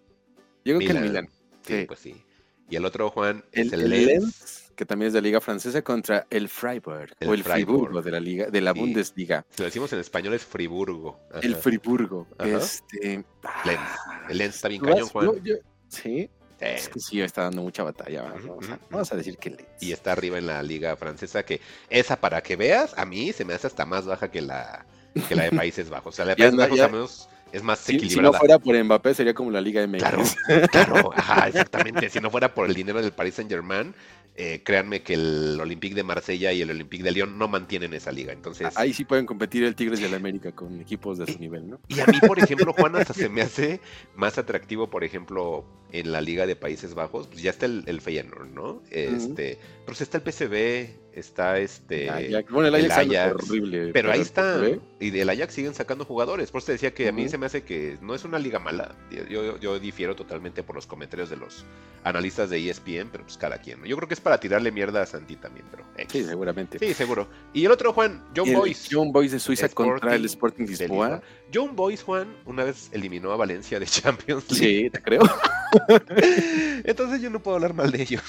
E: Yo creo que el
A: Milan.
E: Milan.
A: Sí,
E: Sí.
A: pues sí. Y el otro, Juan,
E: El,
A: es
E: el
A: el, Lens.
E: Lens, que también es de la Liga Francesa, contra el Freiburg.
A: El
E: o el
A: Freiburg.
E: Friburgo de la Liga, de la
A: Sí.
E: Bundesliga.
A: Si lo decimos en español es Friburgo. Ajá.
E: El Friburgo.
A: Ajá.
E: Este.
A: Lens.
E: ah,
A: El Lens está bien cañón, Juan.
E: no, yo- sí,
A: Sí.
E: es que sí, está dando mucha batalla. Vamos, a, vamos a decir que el Lens.
A: Y está arriba en la liga francesa, que esa para que veas, a mí se me hace hasta más baja que la, que la de (laughs) Países Bajos. O sea, la de Países Bajos
E: ya-
A: al menos es más
E: Si, si no
A: equilibrada.
E: fuera por Mbappé, sería como la Liga MX.
A: Claro, claro, ajá, exactamente. Si no fuera por el dinero del Paris Saint Germain, eh, créanme que el Olympique de Marsella y el Olympique de Lyon no mantienen esa liga. Entonces,
E: Ahí sí pueden competir el Tigres y el América con equipos de su nivel, ¿no?
A: y a mí, por ejemplo, Juan, hasta se me hace más atractivo, por ejemplo, en la liga de Países Bajos, pues ya está el, el Feyenoord, ¿no? Este, pero sí está el PSV, está este...
E: Ajax. bueno, el
A: el
E: Ajax,
A: Ajax,
E: horrible.
A: Pero ahí está. Y del Ajax siguen sacando jugadores. Por eso te decía que a mí se me hace que no es una liga mala. Yo, yo, difiero totalmente por los comentarios de los analistas de ESPN, pero pues cada quien. Yo creo que es para tirarle mierda a Santi también, pero. X.
E: Sí, seguramente.
A: Sí, seguro. Y el otro, Juan, John Boyce.
E: John Boyce de Suiza contra el
A: Sporting de.
E: Lisboa.
A: John Boyce, Juan, una vez eliminó a Valencia de (laughs) Champions League.
E: Sí, te creo. (laughs)
A: Entonces yo no puedo hablar mal de ellos.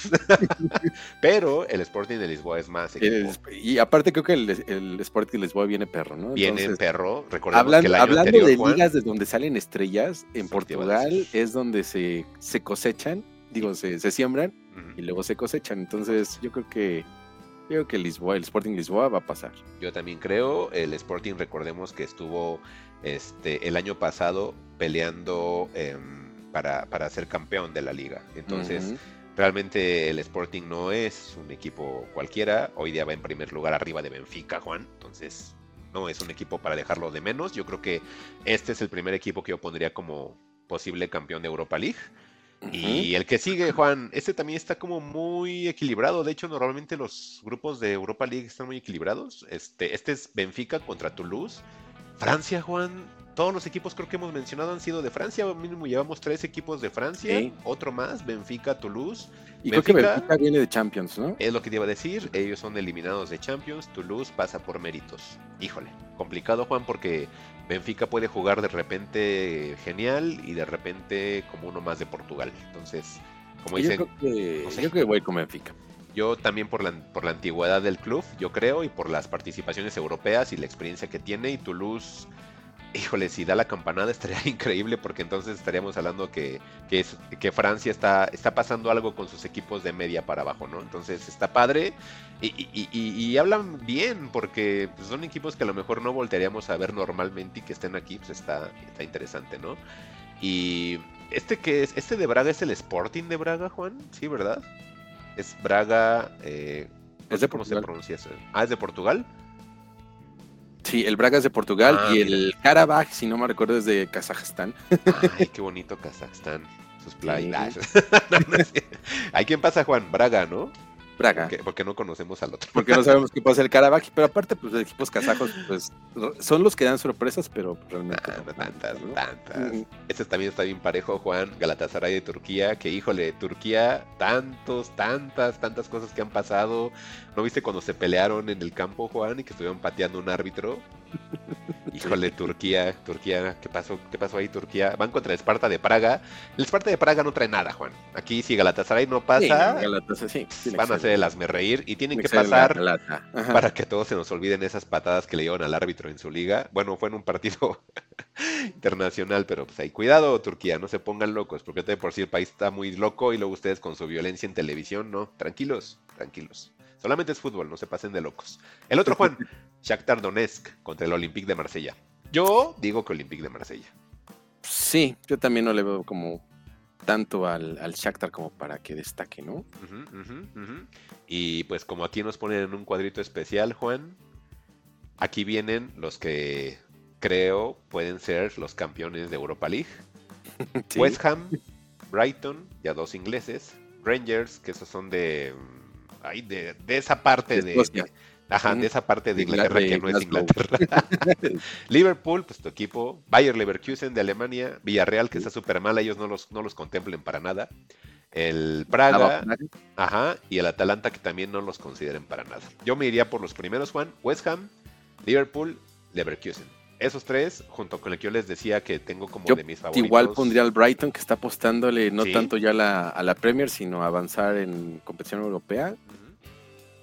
A: (laughs) pero el Sporting de Lisboa es más.
E: El- y aparte creo que el, el Sporting Lisboa viene perro, ¿no?
A: Viene perro. Recordemos
E: hablan-
A: que el año
E: hablando
A: anterior,
E: de
A: Juan,
E: ligas de donde salen estrellas, en Portugal es donde se, se cosechan, digo, se, se siembran y luego se cosechan. Entonces yo creo que creo que Lisboa, el Sporting Lisboa va a pasar.
A: Yo también creo. El Sporting, recordemos que estuvo este el año pasado peleando em, para, para ser campeón de la liga. Entonces,
E: Ujú.
A: realmente el Sporting no es un equipo cualquiera. Hoy día va en primer lugar arriba de Benfica, Juan. Entonces, no es un equipo para dejarlo de menos. Yo creo que este es el primer equipo que yo pondría como posible campeón de Europa League. Y el que sigue, Juan, este también está como muy equilibrado. De hecho, normalmente los grupos de Europa League están muy equilibrados. Este, este es Benfica contra Toulouse. Francia, Juan. Todos los equipos creo que hemos mencionado han sido de Francia. Mínimo llevamos tres equipos de Francia.
E: Sí.
A: Otro más, Benfica, Toulouse.
E: Y creo que
A: Benfica-
E: Benfica viene de Champions, ¿no?
A: Es lo que te iba a decir. Ellos son eliminados de Champions. Toulouse pasa por méritos. Híjole, complicado, Juan, porque Benfica puede jugar de repente genial y de repente como uno más de Portugal. Entonces, como
E: yo,
A: dicen,
E: creo que,
A: no sé.
E: yo creo que voy con Benfica.
A: Yo también por la, por la antigüedad del club, yo creo, y por las participaciones europeas y la experiencia que tiene, y Toulouse, híjole, si da la campanada estaría (laughs) increíble porque entonces estaríamos hablando que, que, es, que Francia está, está pasando algo con sus equipos de media para abajo, ¿no? Entonces está padre y, y- hablan bien porque pues, son equipos que a lo mejor no voltearíamos a ver normalmente y que estén aquí, pues está, está interesante, ¿no? Y este que es, este de Braga es el Sporting de Braga, Juan, sí, ¿verdad? Es Braga. Eh, no
E: Es
A: sé cómo se
E: Portugal.
A: pronuncia eso. Ah, es de Portugal.
E: Sí, el Braga es de Portugal
A: Ah,
E: y el Karabaj, si no me recuerdo, es de Kazajstán.
A: Ay, qué bonito Kazajstán. Sus (laughs) playas. (laughs) No, no es cierto. Ay, ¿quién pasa, Juan? Braga, ¿no?
E: Braga.
A: Porque, porque no conocemos al otro.
E: Porque no (laughs) sabemos qué pasa el Karabaj, pero aparte, pues los equipos kazajos, pues son los que dan sorpresas, pero realmente.
A: Ah,
E: no,
A: tantas,
E: ¿no?
A: tantas.
E: Ujú.
A: Este también está bien parejo, Juan. Galatasaray de Turquía. Que híjole, Turquía, tantos, tantas, tantas cosas que han pasado. ¿No viste cuando se pelearon en el campo, Juan? Y que estuvieron pateando un árbitro. (laughs) Híjole, Turquía, Turquía, ¿qué pasó? ¿Qué pasó ahí, Turquía? Van contra el Esparta de Praga. El Esparta de Praga no trae nada, Juan. Aquí si Galatasaray no
E: Sí,
A: pasa,
E: Galatasaray, sí,
A: van a hacer el reír y tienen
E: Tiene
A: que
E: la
A: pasar para que todos se nos olviden esas patadas que le dieron al árbitro en su liga. Bueno, fue en un partido (laughs) internacional, pero pues ahí cuidado, Turquía, no se pongan locos, porque de por sí el país está muy loco y luego ustedes con su violencia en televisión, no, tranquilos, tranquilos. Solamente es fútbol, no se pasen de locos. El otro Juan, Shakhtar Donetsk contra el Olympique de Marsella. Yo digo que Olympique de Marsella.
E: Sí, yo también no le veo como tanto al, al Shakhtar como para que destaque, ¿no?
A: Y pues como aquí nos ponen en un cuadrito especial, Juan, aquí vienen los que creo pueden ser los campeones de Europa League. (laughs)
E: Sí.
A: West Ham, Brighton, ya dos ingleses, Rangers, que esos son de... ay, de, de esa parte de, ajá, de esa parte de Inglaterra
E: Gla-
A: que no es. Inglaterra. (laughs) Liverpool, pues tu equipo, Bayer Leverkusen de Alemania, Villarreal que está súper mal, ellos no los, no los contemplen para nada. El Praga, ajá, y el Atalanta que también no los consideren para nada. Yo me iría por los primeros, Juan, West Ham, Liverpool, Leverkusen. Esos tres, junto con el que yo les decía que tengo como
E: Yo
A: de mis favoritos.
E: Igual pondría al Brighton, que está apostándole no
A: Sí.
E: tanto ya a la, a la Premier, sino a avanzar en competición europea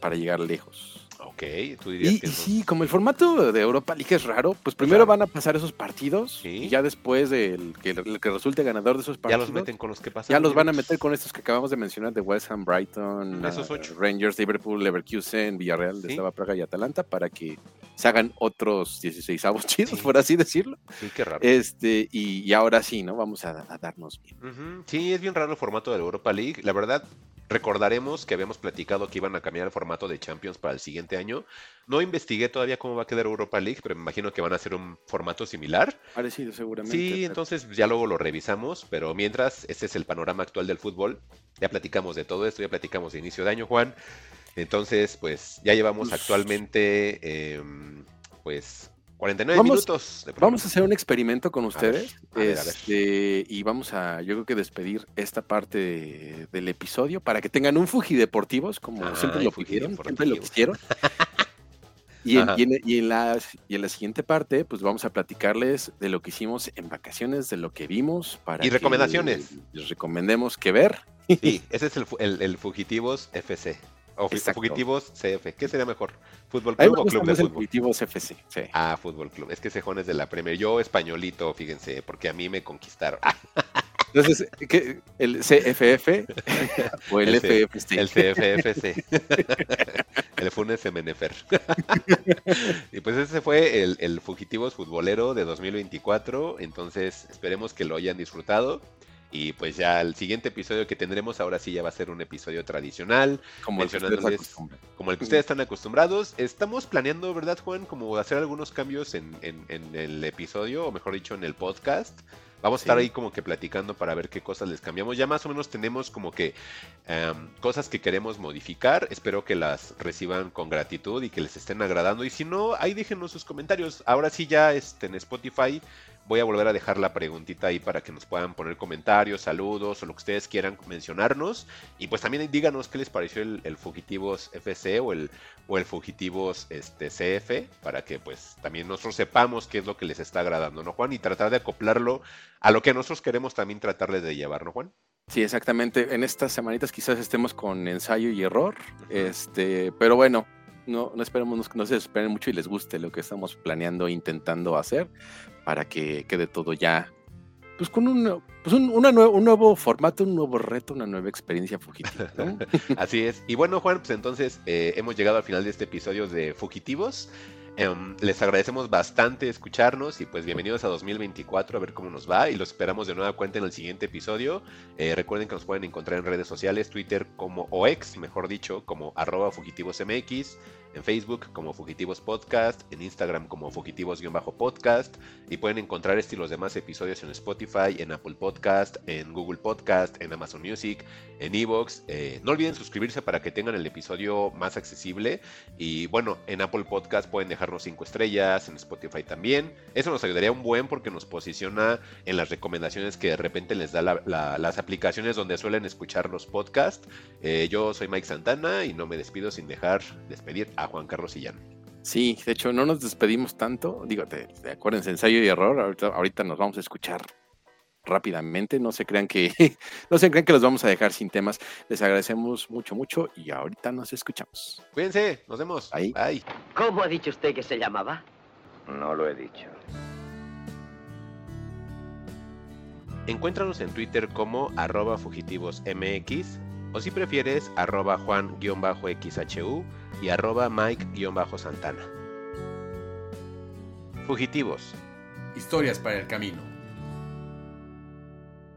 E: para llegar lejos.
A: Ok, tú dirías
E: Y,
A: que
E: y
A: esos-
E: sí, como el formato de Europa League es raro, pues primero van a pasar esos partidos
A: Sí.
E: y ya después del que, el que resulte ganador de esos
A: ya
E: partidos,
A: los meten con los que pasan.
E: ya los van a meter con estos que acabamos de mencionar de West Ham, Brighton,
A: Esos ocho.
E: Rangers, Liverpool, Leverkusen, Villarreal, de
A: Sí.
E: Estaba Praga y Atalanta para que se hagan otros 16 avos (laughs) chidos, por así decirlo.
A: Sí, qué raro.
E: Este, y, y ahora sí, ¿no? Vamos a, a darnos bien.
A: Ujú, Sí, es bien raro el formato de la Europa League. La verdad, recordaremos que habíamos platicado que iban a cambiar el formato de Champions para el siguiente año. No investigué todavía cómo va a quedar Europa League, pero me imagino que van a hacer un formato similar.
E: Parecido seguramente.
A: Sí,
E: pero-
A: entonces ya luego lo revisamos, pero mientras, este es el panorama actual del fútbol. Ya platicamos de todo esto, ya platicamos de inicio de año, Juan. Entonces, pues ya llevamos actualmente, em, pues, 49
E: Vamos-
A: minutos. de.
E: Vamos a hacer un experimento con ustedes.
A: a ver, a ver.
E: este, y vamos a, yo creo que despedir esta parte de- del episodio para que tengan un fujideportivos, como
A: Ay,
E: siempre lo pidieron, siempre lo quisieron. (laughs) Y en,
A: Ajá.
E: y, en, y en la, y en la siguiente parte, pues vamos a platicarles de lo que hicimos en vacaciones, de lo que vimos, para
A: Y recomendaciones.
E: les recomendemos que ver.
A: Sí, (laughs) ese es el, el, el Fugitivos FC. O
E: Exacto.
A: Fugitivos CF. ¿Qué sería mejor? ¿Fútbol Club o Club de Fútbol?
E: Fugitivos FC. Sí.
A: Ah, Fútbol Club. Es que ese es de la Premier. Yo españolito, fíjense, porque a mí me conquistaron. (laughs)
E: Entonces, ¿qué? ¿el CFF o el,
A: El
E: FFC?
A: el CFFC. (laughs) el Funes Menefer. (laughs) y pues ese fue el, el Fugitivos Futbolero de 2024. Entonces esperemos que lo hayan disfrutado. Y pues ya el siguiente episodio que tendremos ahora sí ya va a ser un episodio tradicional.
E: como el que ustedes
A: mencionándoles-
E: acostumbran.
A: como el que ustedes están acostumbrados. Estamos planeando, ¿verdad, Juan? Como hacer algunos cambios en, en- en el episodio, o mejor dicho, en el podcast. Vamos a estar
E: Sí.
A: ahí como que platicando para ver qué cosas les cambiamos. Ya más o menos tenemos como que em, cosas que queremos modificar. Espero que las reciban con gratitud y que les estén agradando. Y si no, ahí déjenos sus comentarios. Ahora sí ya este, en Spotify voy a volver a dejar la preguntita ahí para que nos puedan poner comentarios, saludos o lo que ustedes quieran mencionarnos. Y pues también díganos qué les pareció el, el Fugitivos FC o el, o el Fugitivos este, CF para que pues también nosotros sepamos qué es lo que les está agradando, ¿no, Juan? Y tratar de acoplarlo a lo que nosotros queremos también tratarles de llevar, ¿no, Juan?
E: Sí, exactamente. En estas semanitas quizás estemos con ensayo y error. Este, pero bueno, no, no esperemos no, se esperen mucho y les guste lo que estamos planeando e intentando hacer para que quede todo ya. Pues con un, pues un, una un nuevo formato, un nuevo reto, una nueva experiencia fugitiva. (laughs)
A: Así es. Y bueno, Juan, pues entonces eh, hemos llegado al final de este episodio de Fugitivos. Em, les agradecemos bastante escucharnos y pues bienvenidos a 2024 a ver cómo nos va y los esperamos de nueva cuenta en el siguiente episodio. Eh, recuerden que nos pueden encontrar en redes sociales, Twitter como OX, mejor dicho, como arroba fugitivosmx, en Facebook como Fugitivos Podcast, en Instagram como Fugitivos-podcast y pueden encontrar este y los demás episodios en Spotify, en Apple Podcast, en Google Podcast, en Amazon Music, en Evox. Eh, no olviden suscribirse para que tengan el episodio más accesible. Y bueno, en Apple Podcast pueden dejarnos 5 estrellas, en Spotify también. Eso nos ayudaría un buen porque nos posiciona en las recomendaciones que de repente les da la- la- las aplicaciones donde suelen escuchar los podcasts. Eh, yo soy Mike Santana y no me despido sin dejar despedir a Juan Carlos Sillán.
E: Sí, de hecho, no nos despedimos tanto. Digo, te, te acuérdense, ensayo y error. Ahorita, ahorita nos vamos a escuchar rápidamente. No se crean que, (laughs) no se crean que los vamos a dejar sin temas. Les agradecemos mucho, mucho y ahorita nos escuchamos.
A: Cuídense, nos vemos.
E: Ahí.
A: Bye.
F: ¿Cómo ha dicho usted que se llamaba?
C: No lo he dicho.
A: Encuéntranos en Twitter como arroba fugitivosmx o si prefieres arroba juan-xhu y arroba mike-santana. Fugitivos.
D: Historias para el camino.